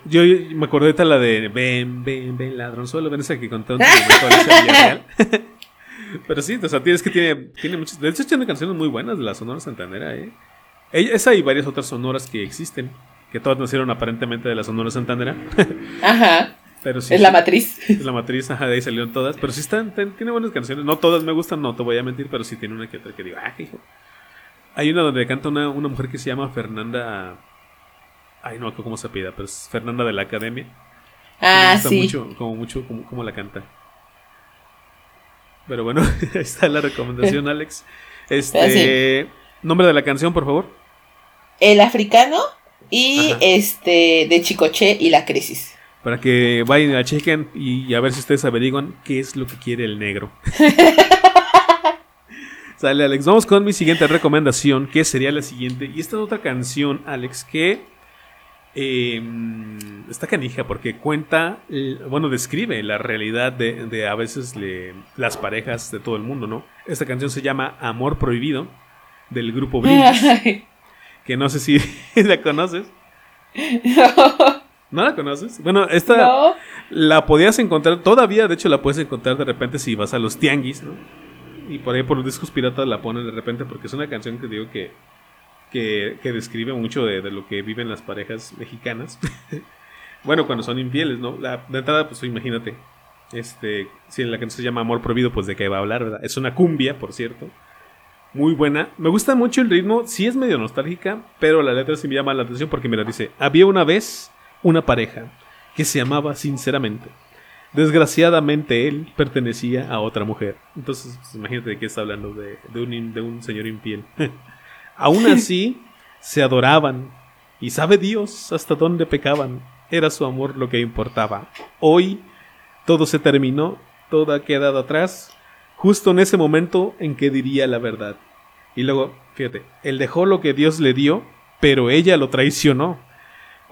Yo, me acordé de la de Ven, ven, ven, ladronzuelo. Ven esa que contó real. Pero sí, o sea, tienes que tiene, tiene muchas. De hecho, tiene canciones muy buenas de la Sonora Santanera, ¿eh? Esa y varias otras sonoras que existen. Que todas nacieron aparentemente de la Sonora Santanera. Ajá es la matriz. Es la matriz, ajá, de ahí salieron todas. Pero sí están, tiene buenas canciones. No todas me gustan, no te voy a mentir, pero sí tiene una que otra que digo, ah, hijo. Hay una donde canta una, mujer que se llama Fernanda. Ay, no cómo se pida, pero es Fernanda de la Academia. Ah, me gusta sí. mucho, como mucho, como, la canta. Pero bueno, ahí está la recomendación, Alex. Este. Nombre de la canción, por favor. El africano y este de Chicoche y la crisis para que vayan a chequen y a ver si ustedes averiguan qué es lo que quiere el negro. Sale Alex, vamos con mi siguiente recomendación, que sería la siguiente. Y esta es otra canción, Alex, que em, está canija porque cuenta, bueno, describe la realidad de, a veces las parejas de todo el mundo, ¿no? Esta canción se llama Amor Prohibido, del grupo Brindis, que no sé si la conoces. ¿No la conoces? Bueno, esta la podías encontrar, todavía de hecho la puedes encontrar de repente si vas a los tianguis, ¿no? Y por ahí por los discos piratas la ponen de repente porque es una canción que digo que, que, describe mucho de, lo que viven las parejas mexicanas. bueno, cuando son infieles, ¿no? La, de entrada, pues imagínate, este, si la canción se llama Amor Prohibido, pues de qué va a hablar, ¿verdad? Es una cumbia, por cierto. Muy buena. Me gusta mucho el ritmo, sí es medio nostálgica, pero la letra sí me llama la atención porque, mira, dice, había una vez una pareja que se amaba sinceramente. Desgraciadamente él pertenecía a otra mujer. Entonces, pues, imagínate de qué está hablando, de, un, de un señor infiel. Aún así, se adoraban. Y sabe Dios hasta dónde pecaban. Era su amor lo que importaba. Hoy todo se terminó, todo ha quedado atrás, justo en ese momento en que diría la verdad. Y luego, fíjate, él dejó lo que Dios le dio, pero ella lo traicionó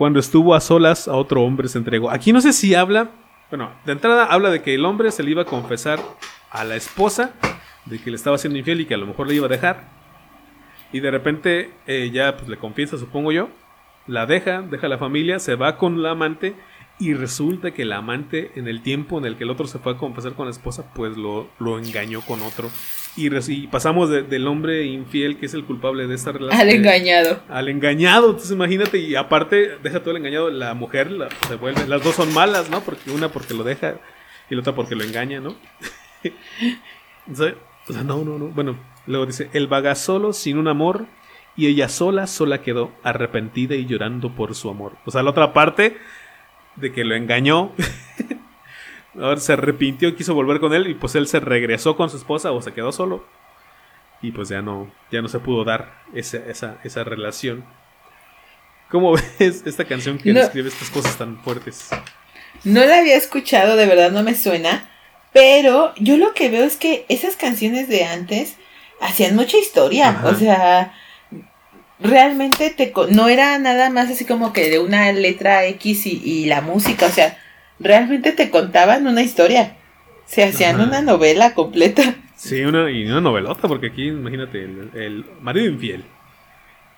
cuando estuvo a solas a otro hombre se entregó. Aquí no sé si habla, bueno, de entrada habla de que el hombre se le iba a confesar a la esposa de que le estaba siendo infiel y que a lo mejor le iba a dejar. Y de repente eh, ya pues le confiesa, supongo yo. la deja, deja la familia, se va con la amante y resulta que el amante en el tiempo en el que el otro se fue a confesar con la esposa, pues lo, lo engañó con otro. Y, y pasamos del hombre infiel, que es el culpable de esta relación. Al engañado. Al engañado, entonces imagínate, y aparte, deja todo el engañado, la mujer se vuelve, las dos son malas, ¿no? Porque una porque lo deja y la otra porque lo engaña, ¿no? no, no, no. Bueno, luego dice, él vaga solo, sin un amor, y ella sola, sola quedó, arrepentida y llorando por su amor. O sea, la otra parte de que lo engañó. Ahora se arrepintió, quiso volver con él y pues él se regresó con su esposa o se quedó solo. Y pues ya no, ya no se pudo dar esa, esa, esa relación. ¿Cómo ves esta canción que describe estas cosas tan fuertes? No la había escuchado, de verdad no me suena. Pero yo lo que veo es que esas canciones de antes hacían mucha historia. O sea, realmente te, no era nada más así como que de una letra X y, la música, o sea, realmente te contaban una historia. Se hacían una novela completa. Sí, una, y una novelota, porque aquí imagínate, el, marido infiel.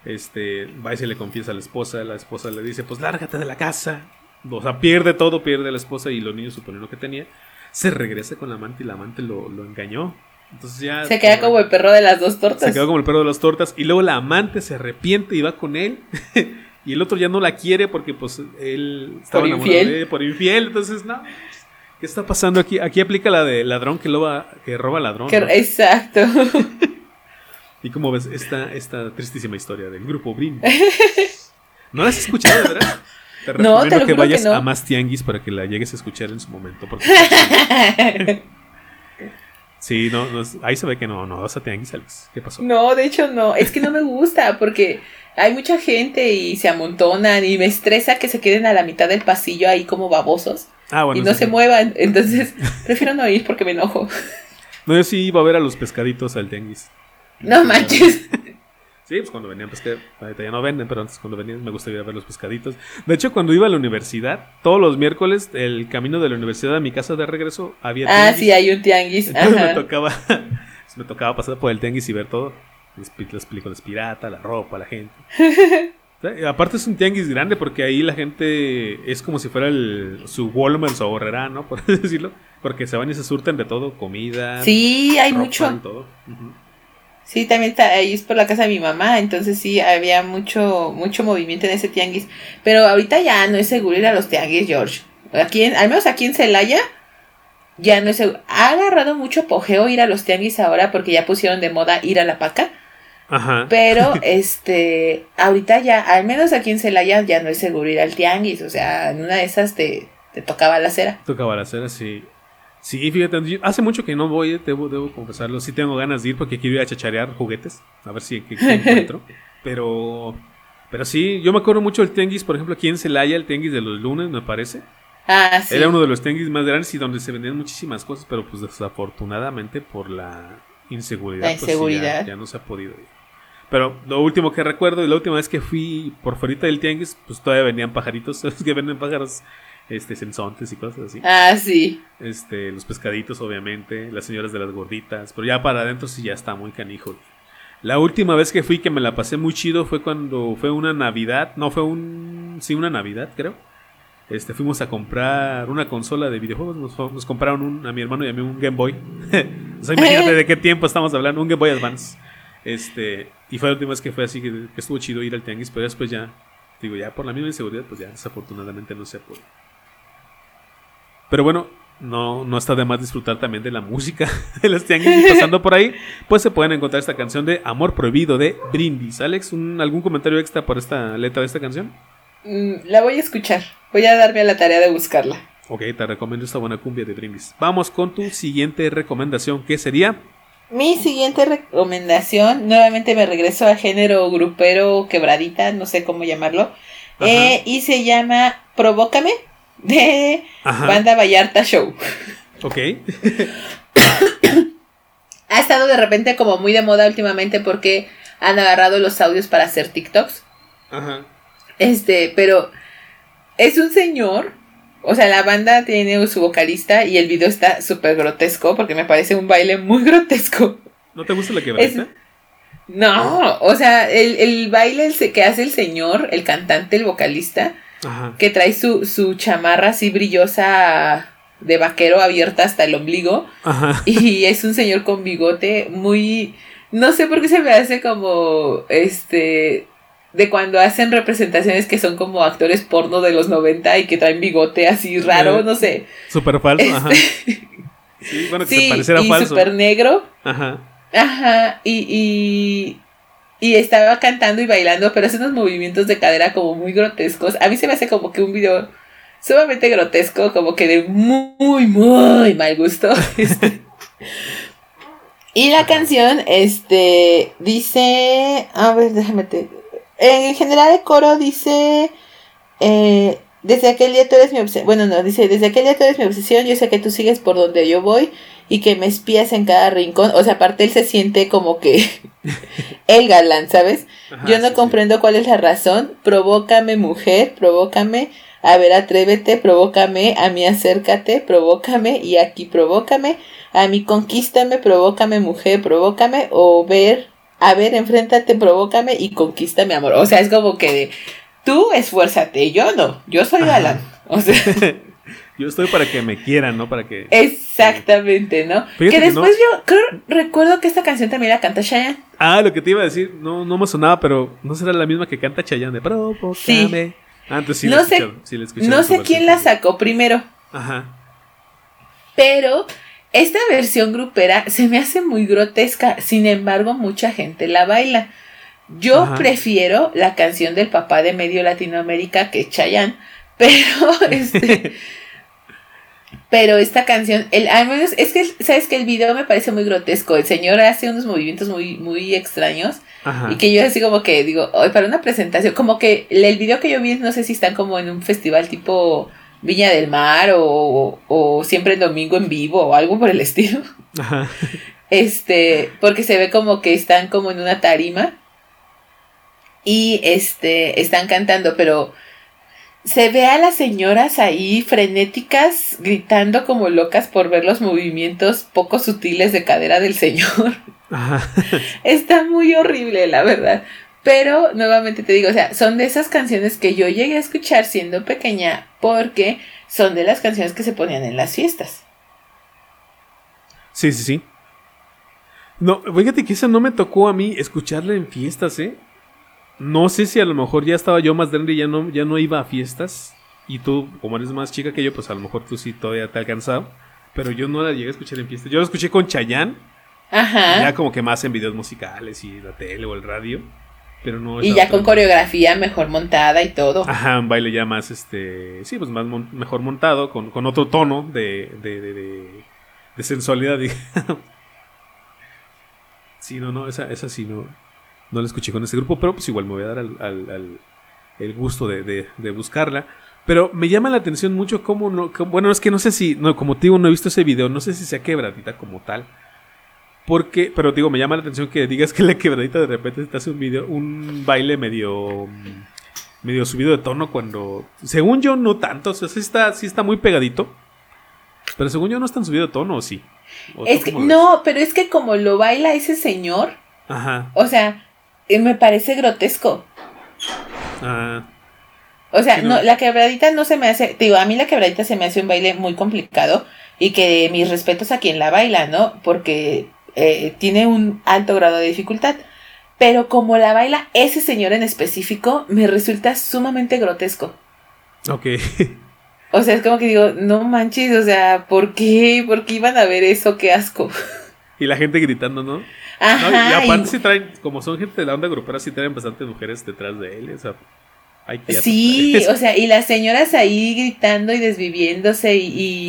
Este, va y se le confiesa a la esposa, la esposa le dice, pues lárgate de la casa. O sea, pierde todo, pierde a la esposa y los niños suponiendo que tenía. Se regresa con la amante y la amante lo, lo engañó. Entonces ya. Se queda como el perro de las dos tortas. Se quedó como el perro de las tortas. Y luego la amante se arrepiente y va con él. y el otro ya no la quiere porque, pues, él estaba por infiel. por infiel. Entonces, no. ¿Qué está pasando aquí? Aquí aplica la de ladrón que, loba, que roba ladrón. Exacto. y como ves esta, esta tristísima historia del grupo Brin. ¿No la has escuchado, verdad? Te recomiendo no, que vayas a más tianguis para que la llegues a escuchar en su momento. Porque Sí, no, ahí se ve que no, no vas a tianguis, Alex. ¿Qué pasó? No, de hecho no, es que no me gusta porque hay mucha gente y se amontonan y me estresa que se queden a la mitad del pasillo ahí como babosos ah, bueno, y no se muevan. Entonces, prefiero no ir porque me enojo. No, yo sí iba a ver a los pescaditos al tianguis. No manches. Sí, pues cuando venían pescados, ahorita ya no venden, pero antes cuando venían me gustaba ir a ver los pescaditos. De hecho, cuando iba a la universidad, todos los miércoles, el camino de la universidad a mi casa de regreso había ah, tianguis. Ah, sí, hay un tianguis. Entonces me tocaba, me tocaba pasar por el tianguis y ver todo. Las, películas pirata, la ropa, la gente. aparte es un tianguis grande porque ahí la gente es como si fuera el, su Walmart, su ahorrera, ¿no? Por decirlo. Porque se van y se surten de todo, comida. Sí, hay mucho. Todo. Sí, también está ahí es por la casa de mi mamá, entonces sí había mucho mucho movimiento en ese tianguis, pero ahorita ya no es seguro ir a los tianguis, George. Aquí al menos aquí en Celaya ya no es seguro. Ha agarrado mucho pojeo ir a los tianguis ahora porque ya pusieron de moda ir a la paca. Ajá. Pero este ahorita ya al menos aquí en Celaya ya no es seguro ir al tianguis, o sea, en una de esas te te tocaba la cera. Tocaba la cera, sí. Sí, fíjate, hace mucho que no voy, debo, debo confesarlo. Sí tengo ganas de ir porque quiero ir a chacharear juguetes. A ver si encuentro. Pero, pero sí, yo me acuerdo mucho del tenguis, por ejemplo, aquí en Celaya, el tenguis de los lunes, me parece. Ah, sí. Era uno de los tenguis más grandes y donde se vendían muchísimas cosas, pero pues desafortunadamente por la inseguridad, la inseguridad. Pues, ya, no se ha podido ir. Pero lo último que recuerdo y la última vez que fui por fuera del tianguis, pues todavía venían pajaritos, los que venden pájaros este, sensontes y cosas así. Ah, sí. Este, los pescaditos, obviamente, las señoras de las gorditas, pero ya para adentro sí ya está muy canijo. La última vez que fui que me la pasé muy chido fue cuando fue una Navidad, no fue un, sí, una Navidad, creo. Este, fuimos a comprar una consola de videojuegos, nos, compraron un, a mi hermano y a mí un Game Boy. o sea, imagínate de qué tiempo estamos hablando, un Game Boy Advance. Este, y fue la última vez que fue así que, que estuvo chido ir al tianguis, pero después ya, digo, ya por la misma inseguridad, pues ya desafortunadamente no se puede. Pero bueno, no, no está de más disfrutar también de la música de los tianguis pasando por ahí, pues se pueden encontrar esta canción de Amor Prohibido de Brindis. Alex, ¿algún comentario extra por esta letra de esta canción? Mm, la voy a escuchar. Voy a darme a la tarea de buscarla. Ok, te recomiendo esta buena cumbia de Brindis. Vamos con tu siguiente recomendación, ¿qué sería? Mi siguiente recomendación, nuevamente me regreso a género grupero quebradita, no sé cómo llamarlo, eh, y se llama Provócame de Banda Vallarta Show. Ok. ha estado de repente como muy de moda últimamente porque han agarrado los audios para hacer TikToks. Ajá. Este, pero es un señor. O sea, la banda tiene su vocalista y el video está súper grotesco porque me parece un baile muy grotesco. ¿No te gusta la quebradita? No, o sea, el, el baile el que hace el señor, el cantante, el vocalista, Ajá. que trae su, su chamarra así brillosa de vaquero abierta hasta el ombligo. Ajá. Y es un señor con bigote muy... No sé por qué se me hace como... Este... De cuando hacen representaciones que son como actores porno de los 90 y que traen bigote así raro, Eh, no sé. Súper falso, Este- ajá. Sí, bueno, que Sí, se pareciera y falso. súper negro. Ajá. Ajá, y, y, y estaba cantando y bailando, pero hace unos movimientos de cadera como muy grotescos. A mí se me hace como que un video sumamente grotesco, como que de muy, muy mal gusto. Este. y la canción, este, dice, a ver, déjame te... En general el coro dice, eh, desde aquel día tú eres mi obsesión, bueno, no, dice, desde aquel día tú eres mi obsesión, yo sé que tú sigues por donde yo voy y que me espías en cada rincón. O sea, aparte él se siente como que el galán, ¿sabes? Ajá, Yo no sí, sí. comprendo cuál es la razón. Provócame, mujer, provócame. A ver, atrévete, provócame. A mí acércate, provócame. Y aquí provócame. A mí conquístame, provócame, mujer, provócame. O ver, a ver, enfréntate, provócame y conquístame, amor. O sea, es como que de, tú esfuérzate, yo no. Yo soy galán. O sea. Yo estoy para que me quieran, ¿no? Para que. Exactamente, ¿no? Fíjate que que después yo creo, recuerdo que esta canción también la canta Chayanne. Ah, lo que te iba a decir, no, no me sonaba, pero no será la misma que canta Chayanne de Provócame. Sí. Ah, entonces sí No la sé- sí la No sé quién la sacó primero, Ajá. pero esta versión grupera se me hace muy grotesca. Sin embargo, mucha gente la baila. Yo Ajá. prefiero la canción del papá de medio Latinoamérica que Chayanne, pero este pero esta canción, el, al menos, es que, ¿sabes que El video me parece muy grotesco. El señor hace unos movimientos muy, muy extraños. Ajá. Y que yo así como que digo, "Ay, para una presentación, como que el video que yo vi, no sé si están como en un festival tipo Viña del Mar o, o siempre el domingo en vivo o algo por el estilo. Ajá. Este, porque se ve como que están como en una tarima y este, están cantando, pero se ve a las señoras ahí frenéticas gritando como locas por ver los movimientos poco sutiles de cadera del señor. Ajá. Está muy horrible, la verdad. Pero nuevamente te digo, o sea, son de esas canciones que yo llegué a escuchar siendo pequeña porque son de las canciones que se ponían en las fiestas. Sí, sí, sí. No, fíjate que esa no me tocó a mí escucharla en fiestas, ¿eh? No sé si a lo mejor ya estaba yo más grande y ya no, ya no iba a fiestas. Y tú, como eres más chica que yo, pues a lo mejor tú sí todavía te alcanzado. Pero yo no la llegué a escuchar en fiestas. Yo la escuché con Chayanne, Ajá. ya como que más en videos musicales y la tele o el radio. Pero no y ya con coreografía mejor montada y todo. Ajá, un baile ya más, este, sí, pues más mon- mejor montado, con, con otro tono de, de, de, de- de sensualidad, digamos. Sí, no, no, esa, esa sí no, no la escuché con ese grupo, pero pues igual me voy a dar al, al- al- el gusto de, de- de buscarla. Pero me llama la atención mucho cómo no, cómo- bueno, es que no sé si, no, como te digo, no he visto ese video, no sé si sea quebradita como tal. Porque, pero digo, me llama la atención que digas que la quebradita de repente te hace un video, un baile medio medio subido de tono cuando, según yo no tanto, o sea, sí está, sí está muy pegadito. Pero según yo no es tan subido de tono, ¿o sí? ¿O tú Es que, no, pero es que como lo baila ese señor, Ajá. o sea, eh, me parece grotesco. Ah, O sea, Sí, no. no, la quebradita no se me hace, te digo, a mí la quebradita se me hace un baile muy complicado y que mis respetos a quien la baila, ¿no? Porque eh, tiene un alto grado de dificultad. Pero como la baila ese señor en específico, me resulta sumamente grotesco. ok. O sea, es como que digo, no manches, o sea, ¿por qué? ¿Por qué iban a ver eso? Qué asco. y la gente gritando, ¿no? No, y Ajá. aparte y- sí traen, como son gente de la onda grupera, sí traen bastantes mujeres detrás de él, o sea, hay que... Sí, o sea, y las señoras ahí gritando y desviviéndose y,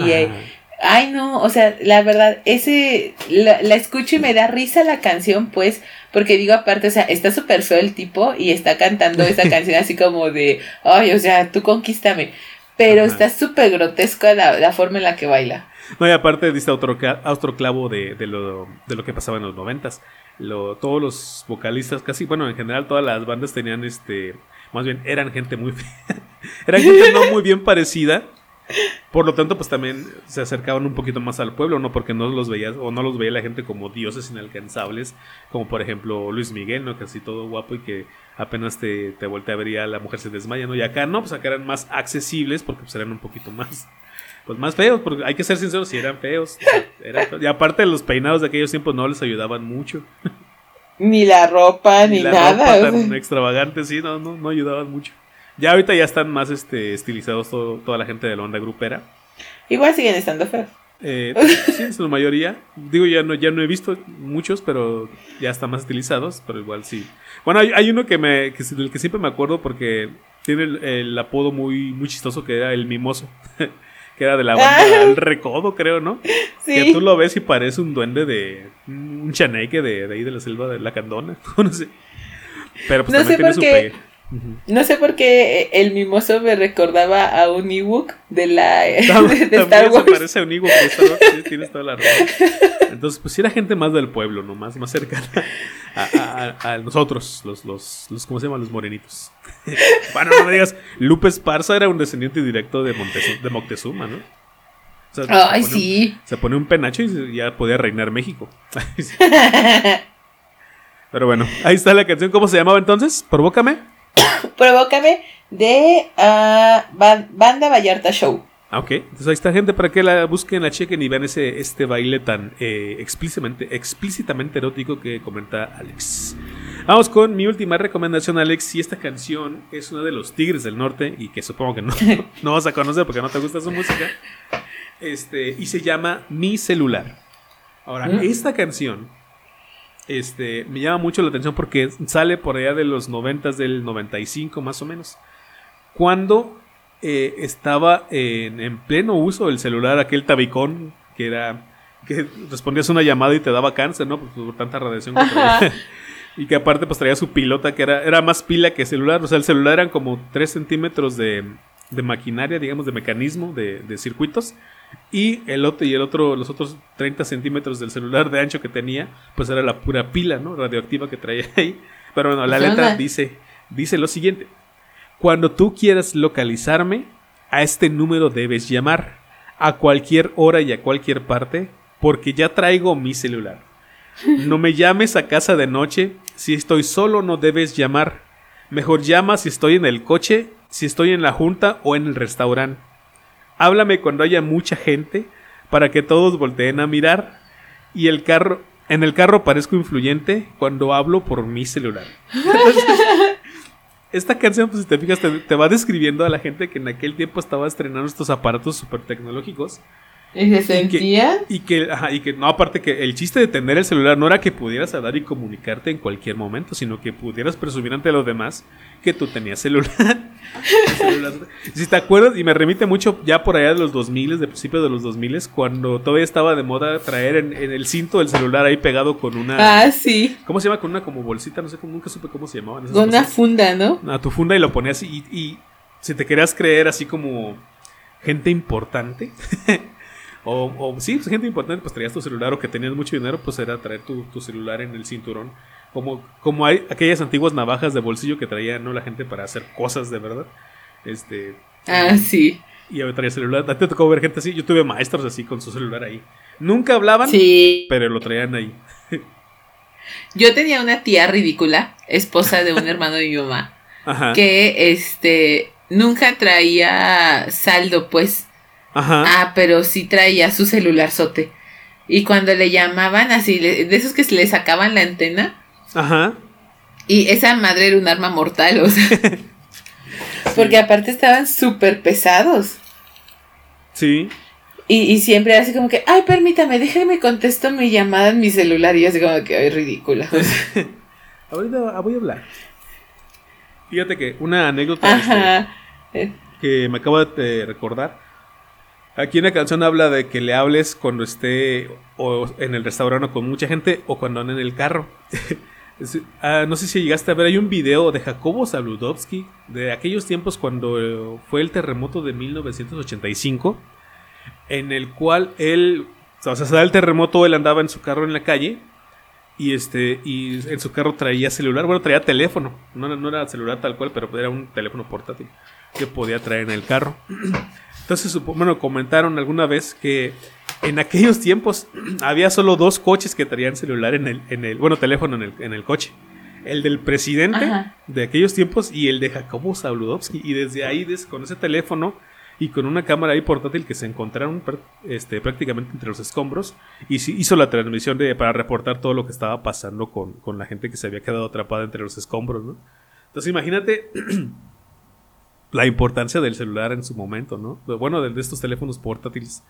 y, eh, ay no, o sea, la verdad, ese, la, la escucho y me da risa la canción, pues, porque digo aparte, o sea, está súper feo el tipo y está cantando esa canción así como de, ay, o sea, tú conquístame, pero Ajá. está súper grotesca la, la forma en la que baila. No, y aparte diste otro, otro clavo de, de lo, de lo que pasaba en los noventas. Lo, todos los vocalistas, casi, bueno, en general todas las bandas tenían este, más bien, eran gente muy eran gente no muy bien parecida. Por lo tanto, pues también se acercaban un poquito más al pueblo, ¿no? Porque no los veías, o no los veía la gente como dioses inalcanzables, como por ejemplo Luis Miguel, ¿no? Que así todo guapo y que apenas te, te voltea a ver y la mujer se desmaya, ¿no? Y acá no, pues acá eran más accesibles porque pues eran un poquito más, pues más feos, porque hay que ser sinceros, si eran feos. Y aparte los peinados de aquellos tiempos no les ayudaban mucho. Ni la ropa, ni, nada. Ropa tan extravagante, sí, no, no, no ayudaban mucho. Ya ahorita ya están más este, estilizados toda la gente de la onda grupera. Igual siguen estando feos. Eh, sí, en su mayoría. Digo, ya no, ya no he visto muchos, pero ya están más estilizados, pero igual sí. Bueno, hay, uno que me, que, del que siempre me acuerdo porque tiene el, apodo muy, muy chistoso que era el mimoso. que era de la banda El Recodo, creo, ¿no? Sí. Que tú lo ves y parece un duende de. un chaneque de, de ahí de la selva de la Candona. no sé. Pero pues también tiene su pegue. No sé por qué el mimoso me recordaba a un Ewok de la de, Star Wars. se parece a un Ewok de Star Wars, sí, tienes toda la razón. Entonces, pues sí era gente más del pueblo, ¿no? Más, más cercana a, a, nosotros, los, los, los, ¿cómo se llaman? Los morenitos. bueno, no me digas, Lupe Esparza era un descendiente directo de, de Moctezuma, ¿no? Ay, sí. se pone un penacho y ya podía reinar México. Pero bueno, ahí está la canción. ¿Cómo se llamaba entonces? Provócame. Provócame de uh, Banda Vallarta Show. Ah, ok. Entonces ahí está gente para que la busquen, la chequen y vean ese, este baile tan eh, explícitamente, explícitamente erótico que comenta Alex. Vamos con mi última recomendación, Alex. Y esta canción es una de los Tigres del Norte y que supongo que no, no vas a conocer porque no te gusta su música. Este, y se llama Mi Celular. Ahora, mm. esta canción este, me llama mucho la atención porque sale por allá de los 90 del 95 más o menos. Cuando eh, estaba en, pleno uso del celular, aquel tabicón que era que respondías una llamada y te daba cáncer, ¿no? Por, tanta radiación que traía. y que aparte pues traía su pilota que era, era más pila que celular. O sea, el celular eran como 3 centímetros de, de maquinaria, digamos, de mecanismo, de, de circuitos. Y el otro, y el otro, los otros 30 centímetros del celular de ancho que tenía, pues era la pura pila, ¿no? Radioactiva que traía ahí. Pero bueno, la letra dice, dice lo siguiente. Cuando tú quieras localizarme, a este número debes llamar. A cualquier hora y a cualquier parte, porque ya traigo mi celular. No me llames a casa de noche. Si estoy solo, no debes llamar. Mejor llama si estoy en el coche, si estoy en la junta o en el restaurante. Háblame cuando haya mucha gente para que todos volteen a mirar. Y el carro, en el carro parezco influyente cuando hablo por mi celular. esta canción, pues si te fijas, te, va describiendo a la gente que en aquel tiempo estaba estrenando estos aparatos súper tecnológicos ¿Y se sentía? Y que, y que, no, aparte que el chiste de tener el celular no era que pudieras hablar y comunicarte en cualquier momento, sino que pudieras presumir ante los demás que tú tenías celular. si te acuerdas, y me remite mucho ya por allá de los 2000, de principios de los 2000, cuando todavía estaba de moda traer en, el cinto el celular ahí pegado con una... Ah, sí. ¿Cómo se llama? Con una como bolsita, no sé, nunca supe cómo se llamaba. Con una funda, ¿no? A tu funda y lo ponías y, y si te querías creer así como gente importante. O, o sí, pues, gente importante, pues traías tu celular o que tenías mucho dinero, pues era traer tu, celular en el cinturón. Como, como hay aquellas antiguas navajas de bolsillo que traía ¿no? la gente para hacer cosas de verdad. Este. Ah, sí. Y yo traía celular. ¿A ti te tocó ver gente así? Yo tuve maestros así con su celular ahí. Nunca hablaban, pero lo traían ahí. Yo tenía una tía ridícula, esposa de un hermano de mi mamá, que este nunca traía saldo, pues. Ajá. Ah, pero sí traía su celular sote. Y cuando le llamaban así, de esos que se le sacaban la antena. Ajá. Y esa madre era un arma mortal, o sea. Porque aparte estaban súper pesados. Sí. Y, siempre así como que, ay, permítame, déjeme contesto mi llamada en mi celular. Y yo así como que, ay, ridícula. Ahorita voy a hablar. Fíjate que una anécdota este, que me acabo de recordar Aquí en la canción habla de que le hables cuando esté o en el restaurante con mucha gente o cuando ande en el carro. Ah, no sé si llegaste a ver, hay un video de Jacobo Saludowski de aquellos tiempos cuando fue el terremoto de 1985, en el cual él, o sea, se da el terremoto, él andaba en su carro en la calle y este y en su carro traía celular, bueno, traía teléfono, no, no era celular tal cual, pero era un teléfono portátil que podía traer en el carro. Entonces, bueno, comentaron alguna vez que en aquellos tiempos había solo dos coches que traían celular en el, en el bueno, teléfono en el, en el coche. El del presidente de aquellos tiempos y el de Jacobo Zabludovsky. Y desde ahí, con ese teléfono y con una cámara ahí portátil que se encontraron este, prácticamente entre los escombros, y hizo la transmisión de, para reportar todo lo que estaba pasando con, con la gente que se había quedado atrapada entre los escombros, ¿no? Entonces imagínate la importancia del celular en su momento, ¿no? Bueno, de, estos teléfonos portátiles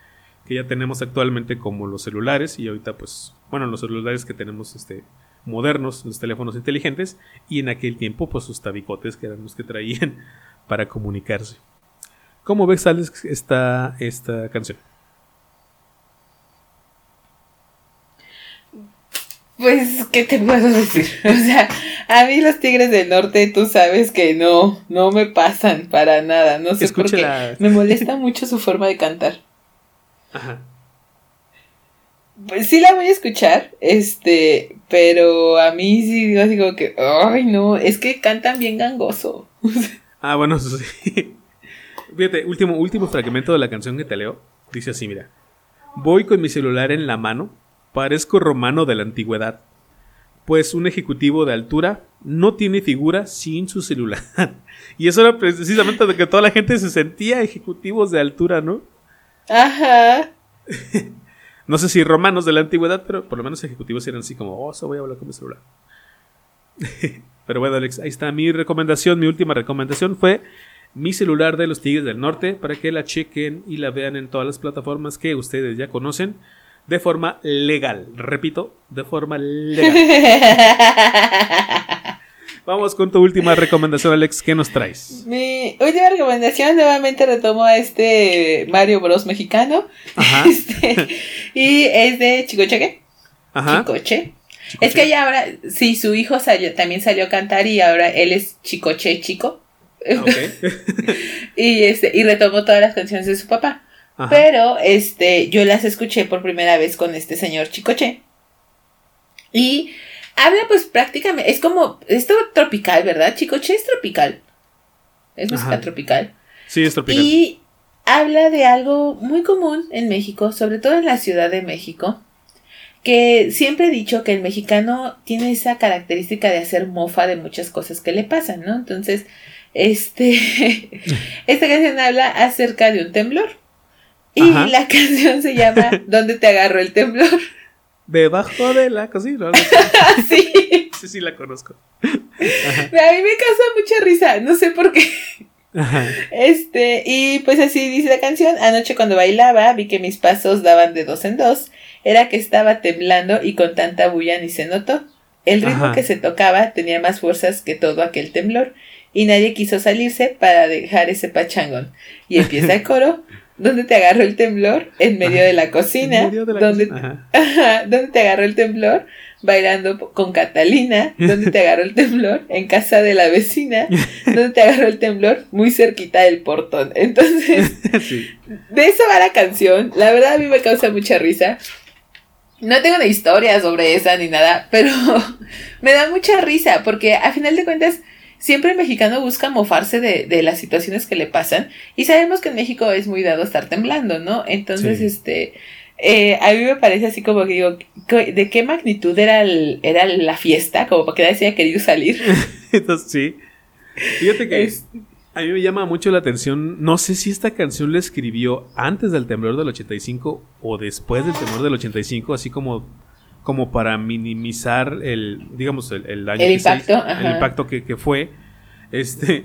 que ya tenemos actualmente como los celulares y ahorita pues, bueno, los celulares que tenemos este modernos, los teléfonos inteligentes y en aquel tiempo pues sus tabicotes que eran los que traían para comunicarse. ¿Cómo ves, Alex, esta, esta canción? Pues, ¿qué te puedo decir? O sea, a mí los Tigres del Norte, tú sabes que no, no me pasan para nada. No sé por qué. Me molesta mucho su forma de cantar. Ajá. Pues sí la voy a escuchar, este, pero a mí sí digo así como que, ay no, es que cantan bien gangoso. ah, bueno, sí. Fíjate, último, último fragmento de la canción que te leo. Dice así, mira. Voy con mi celular en la mano Parezco romano de la antigüedad, pues un ejecutivo de altura no tiene figura sin su celular. y eso era precisamente de que toda la gente se sentía ejecutivos de altura, ¿no? Ajá. no sé si romanos de la antigüedad, pero por lo menos ejecutivos eran así como, oh, eso voy a hablar con mi celular. pero bueno, Alex, ahí está mi recomendación, mi última recomendación fue mi celular de los Tigres del Norte para que la chequen y la vean en todas las plataformas que ustedes ya conocen de forma legal. Repito, de forma legal. Vamos con tu última recomendación, Alex. ¿Qué nos traes? Mi última recomendación nuevamente retomo a este Mario Bros mexicano. Ajá. Este, y es de Chicoche. Ajá. Chicoche. Es que ya ahora, sí, su hijo salió, también salió a cantar y ahora él es Chicoche Chico. Okay. y este, y retomó todas las canciones de su papá. Pero este, yo las escuché por primera vez con este señor Chicoche. Y habla pues prácticamente, es como, esto tropical, ¿verdad? Chicoche es tropical. Es música tropical. Sí, es tropical. Y habla de algo muy común en México, sobre todo en la Ciudad de México, que siempre he dicho que el mexicano tiene esa característica de hacer mofa de muchas cosas que le pasan, ¿no? Entonces, este, esta canción habla acerca de un temblor. Y la canción se llama ¿Dónde te agarró el temblor? Debajo de la cocina. sí. Sí, sí, la conozco. A mí me causa mucha risa, no sé por qué. Este, y pues así dice la canción. Anoche cuando bailaba vi que mis pasos daban de dos en dos. Era que estaba temblando y con tanta bulla ni se notó. El ritmo que se tocaba tenía más fuerzas que todo aquel temblor. Y nadie quiso salirse para dejar ese pachangón. Y empieza el coro. ¿Dónde te agarró el temblor? En medio de la cocina. ¿Dónde, te agarró el temblor? Bailando con Catalina. ¿Dónde te agarró el temblor? En casa de la vecina. ¿Dónde te agarró el temblor? Muy cerquita del portón. Entonces, de eso va la canción. La verdad a mí me causa mucha risa. No tengo una historia sobre esa ni nada, pero me da mucha risa porque a final de cuentas siempre el mexicano busca mofarse de, de, las situaciones que le pasan y sabemos que en México es muy dado estar temblando, ¿no? Entonces, este, eh, a mí me parece así como que digo, ¿de qué magnitud era, el, era la fiesta? Como para que nadie se haya querido salir. Entonces, sí. Fíjate que a mí me llama mucho la atención, no sé si esta canción la escribió antes del temblor del 85 o después del temblor del 85, así como como para minimizar el, digamos, el, daño. El impacto. el impacto que, fue. Este.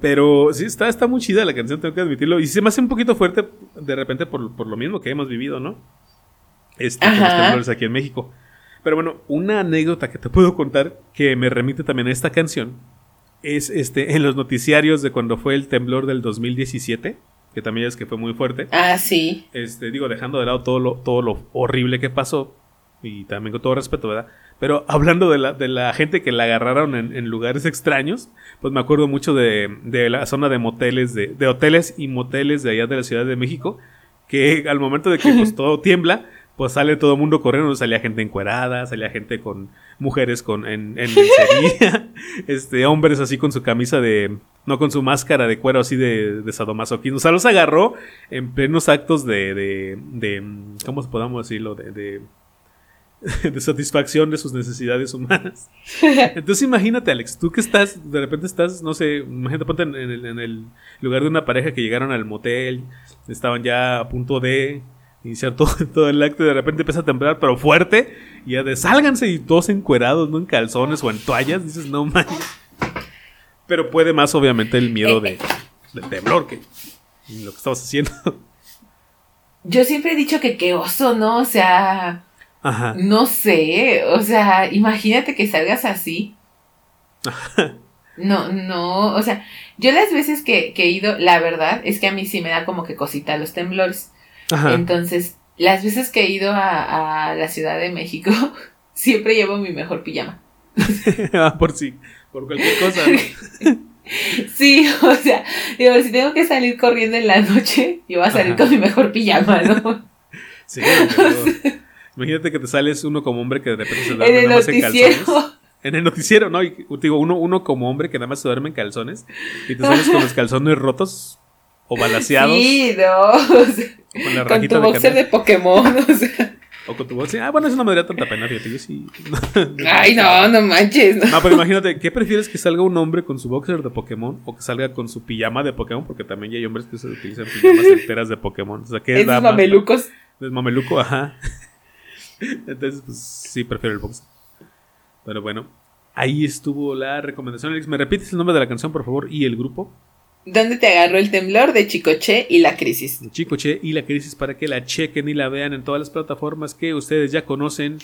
Pero sí, está, está muy chida la canción, tengo que admitirlo. Y se me hace un poquito fuerte de repente por, lo mismo que hemos vivido, ¿no? Este, con los temblores aquí en México. Pero bueno, una anécdota que te puedo contar que me remite también a esta canción es este en los noticiarios de cuando fue el temblor del 2017, que también es que fue muy fuerte. Ah, sí. Este, digo, dejando de lado todo lo, todo lo horrible que pasó, y también con todo respeto, ¿verdad? Pero hablando de la, de la gente que la agarraron en, lugares extraños, pues me acuerdo mucho de, la zona de moteles, de, de, hoteles y moteles de allá de la Ciudad de México, que al momento de que pues todo tiembla, pues sale todo el mundo corriendo, salía gente encuerada, salía gente con mujeres con en, en este, hombres así con su camisa de No con su máscara de cuero así de, de sadomasoquismo. O sea, los agarró en plenos actos de. de, de ¿Cómo podamos decirlo? De, de, de satisfacción de sus necesidades humanas. Entonces imagínate, Alex, tú que estás, de repente estás, no sé, imagínate, ponte en el, en el lugar de una pareja que llegaron al motel, estaban ya a punto de iniciar todo, todo el acto y de repente empieza a temblar, pero fuerte, y ya de sálganse y todos encuerados, no en calzones o en toallas, dices, no manches. Pero puede más, obviamente, el miedo de, del temblor que lo que estamos haciendo. Yo siempre he dicho que qué oso, ¿no? O sea, Ajá. no sé, o sea, imagínate que salgas así. No, no, o sea, yo las veces que, que he ido, la verdad es que a mí sí me da como que cosita los temblores. Ajá. Entonces, las veces que he ido a, a la Ciudad de México, siempre llevo mi mejor pijama. Ah, por sí, por cualquier cosa. ¿no? Sí, o sea, digo, si tengo que salir corriendo en la noche, yo voy a salir Ajá. con mi mejor pijama, ¿no? Sí, pero imagínate que te sales uno como hombre que de repente se duerme nada más en calzones. En el noticiero, ¿no? Y te digo, uno, uno como hombre que nada más se duerme en calzones y te sales con los calzones rotos o balaseados Sí, no. o sea, con la con tu de boxer de Pokémon, o sea. O con tu voz. Ah, bueno, eso no me daría tanta pena, fíjate. Yo sí. Ay, no, no manches. No. No, pero imagínate, ¿qué prefieres que salga un hombre con su boxer de Pokémon o que salga con su pijama de Pokémon? Porque también ya hay hombres que se utilizan pijamas enteras de Pokémon. O sea, ¿qué es más- mamelucos. Es mameluco, ajá. Entonces, pues sí, prefiero el boxer. Pero bueno, ahí estuvo la recomendación. Alex, ¿me repites el nombre de la canción, por favor? Y el grupo. ¿Dónde te agarró el temblor de Chicoche y la crisis? de Chico Che y la crisis para que la chequen y la vean en todas las plataformas que ustedes ya conocen.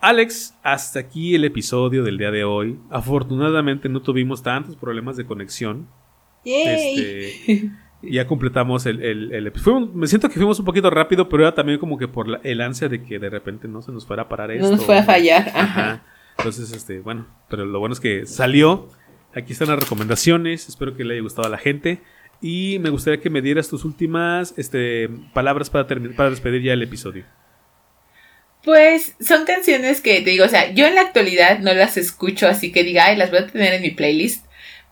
Alex, hasta aquí el episodio del día de hoy. Afortunadamente no tuvimos tantos problemas de conexión. Yay. Este, ya completamos el, el- el fuimos- me siento que fuimos un poquito rápido, pero era también como que por la- el ansia de que de repente no se nos fuera a parar esto. no nos fue a fallar. Ajá. Ajá. Entonces, este, bueno, pero lo bueno es que salió. Aquí están las recomendaciones. Espero que le haya gustado a la gente. Y me gustaría que me dieras tus últimas este, palabras para, para despedir ya el episodio. Pues son canciones que te digo, o sea, yo en la actualidad no las escucho así que diga, ay, las voy a tener en mi playlist.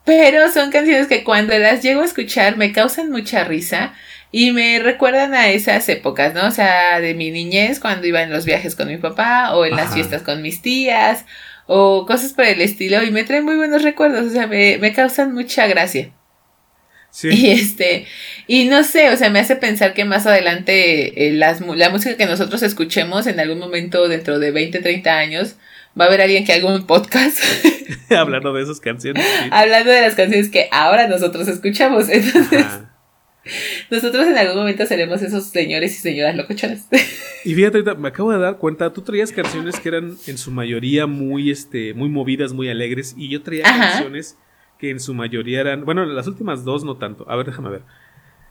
Pero son canciones que cuando las llego a escuchar me causan mucha risa y me recuerdan a esas épocas, ¿no? O sea, de mi niñez, cuando iba en los viajes con mi papá o en las fiestas con mis tías o cosas por el estilo y me traen muy buenos recuerdos, o sea, me, me causan mucha gracia. Sí. Y este, y no sé, o sea, me hace pensar que más adelante eh, las, la música que nosotros escuchemos en algún momento dentro de 20, 30 años, va a haber alguien que haga un podcast Hablando de esas canciones. sí. hablando de las canciones que ahora nosotros escuchamos. Entonces, Ajá. nosotros en algún momento seremos esos señores y señoras locochonas. Y fíjate, ahorita me acabo de dar cuenta, tú traías canciones que eran en su mayoría muy, este, muy movidas, muy alegres, y yo traía Ajá. canciones que en su mayoría eran, bueno, las últimas dos no tanto. A ver, déjame ver.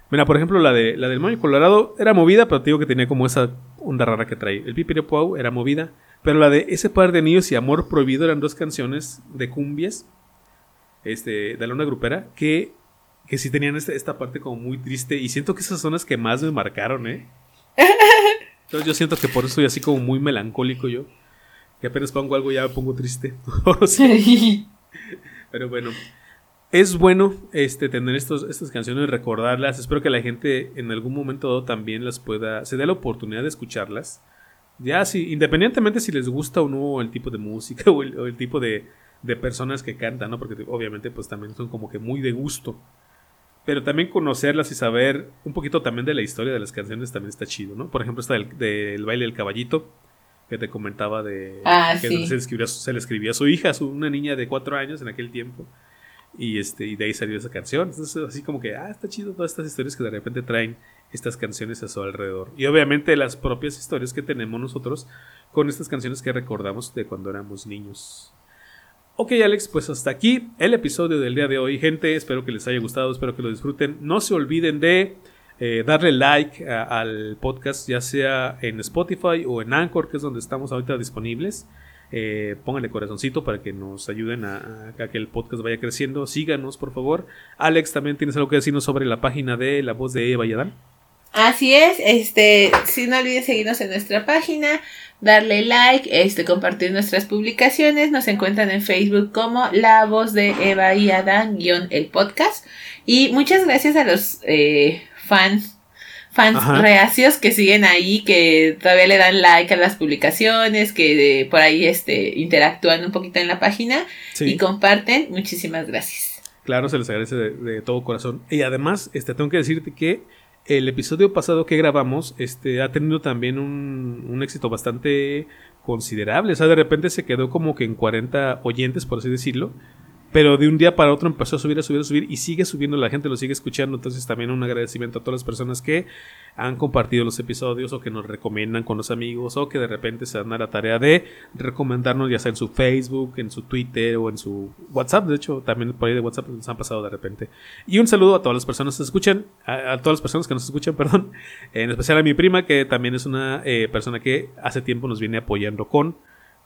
Mira, por ejemplo, la de la del Moño Colorado era movida, pero te digo que tenía como esa onda rara que trae. El Pipiripau era movida, pero la de Ese par de niños y Amor Prohibido eran dos canciones de cumbias, este, de la onda grupera, que, que sí tenían este- esta parte como muy triste, y siento que esas son las que más me marcaron, ¿eh? Entonces yo siento que por eso soy así como muy melancólico yo. Que apenas pongo algo ya me pongo triste. Pero bueno. Es bueno este, tener estos, estas canciones, recordarlas. Espero que la gente en algún momento dado también las pueda. Se dé la oportunidad de escucharlas. Ya, sí, independientemente si les gusta o no el tipo de música o el, o el tipo de, de personas que cantan, ¿no? Porque obviamente, pues también son como que muy de gusto. Pero también conocerlas y saber un poquito también de la historia de las canciones también está chido, ¿no? Por ejemplo, está del, del baile del caballito, que te comentaba de Ah, que sí. se, le se le escribía a su hija, a su- una niña de cuatro años en aquel tiempo. Y, este, y de ahí salió esa canción. Entonces, así como que, ah, está chido todas estas historias que de repente traen estas canciones a su alrededor. Y obviamente las propias historias que tenemos nosotros con estas canciones que recordamos de cuando éramos niños. Ok, Alex, pues hasta aquí el episodio del día de hoy, gente. Espero que les haya gustado, espero que lo disfruten. No se olviden de eh, darle like al podcast, ya sea en Spotify o en Anchor, que es donde estamos ahorita disponibles. Eh, pónganle corazoncito para que nos ayuden a, a que el podcast vaya creciendo. Síganos, por favor. Alex, también tienes algo que decirnos sobre la página de La Voz de Eva y Adán. Así es, este, si no olviden seguirnos en nuestra página darle like, este, compartir nuestras publicaciones. Nos encuentran en Facebook como La Voz de Eva y Adán, guion el podcast. Y muchas gracias a los eh, fans fans reacios que siguen ahí, que todavía le dan like a las publicaciones, que por ahí este, interactúan un poquito en la página y comparten. Muchísimas gracias. Claro, se les agradece de, todo corazón. Y además, este, tengo que decirte que el episodio pasado que grabamos este, ha tenido también un, un éxito bastante considerable. O sea, de repente se quedó como que en 40 oyentes, por así decirlo. Pero de un día para otro empezó a subir, a subir, a subir y sigue subiendo, la gente lo sigue escuchando. Entonces también un agradecimiento a todas las personas que han compartido los episodios o que nos recomiendan con los amigos o que de repente se dan a la tarea de recomendarnos ya sea en su Facebook, en su Twitter o en su WhatsApp. De hecho, también por ahí de WhatsApp nos han pasado de repente. Y un saludo a todas las personas que escuchan, a, todas las personas que nos escuchan, perdón. En especial a mi prima que también es una eh, persona que hace tiempo nos viene apoyando con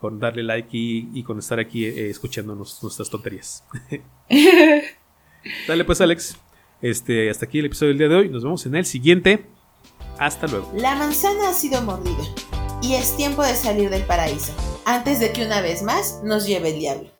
con darle like y, con estar aquí eh, escuchándonos nuestras tonterías. Dale pues Alex, este, hasta aquí el episodio del día de hoy, nos vemos en el siguiente, hasta luego. La manzana ha sido mordida y es tiempo de salir del paraíso, antes de que una vez más nos lleve el diablo.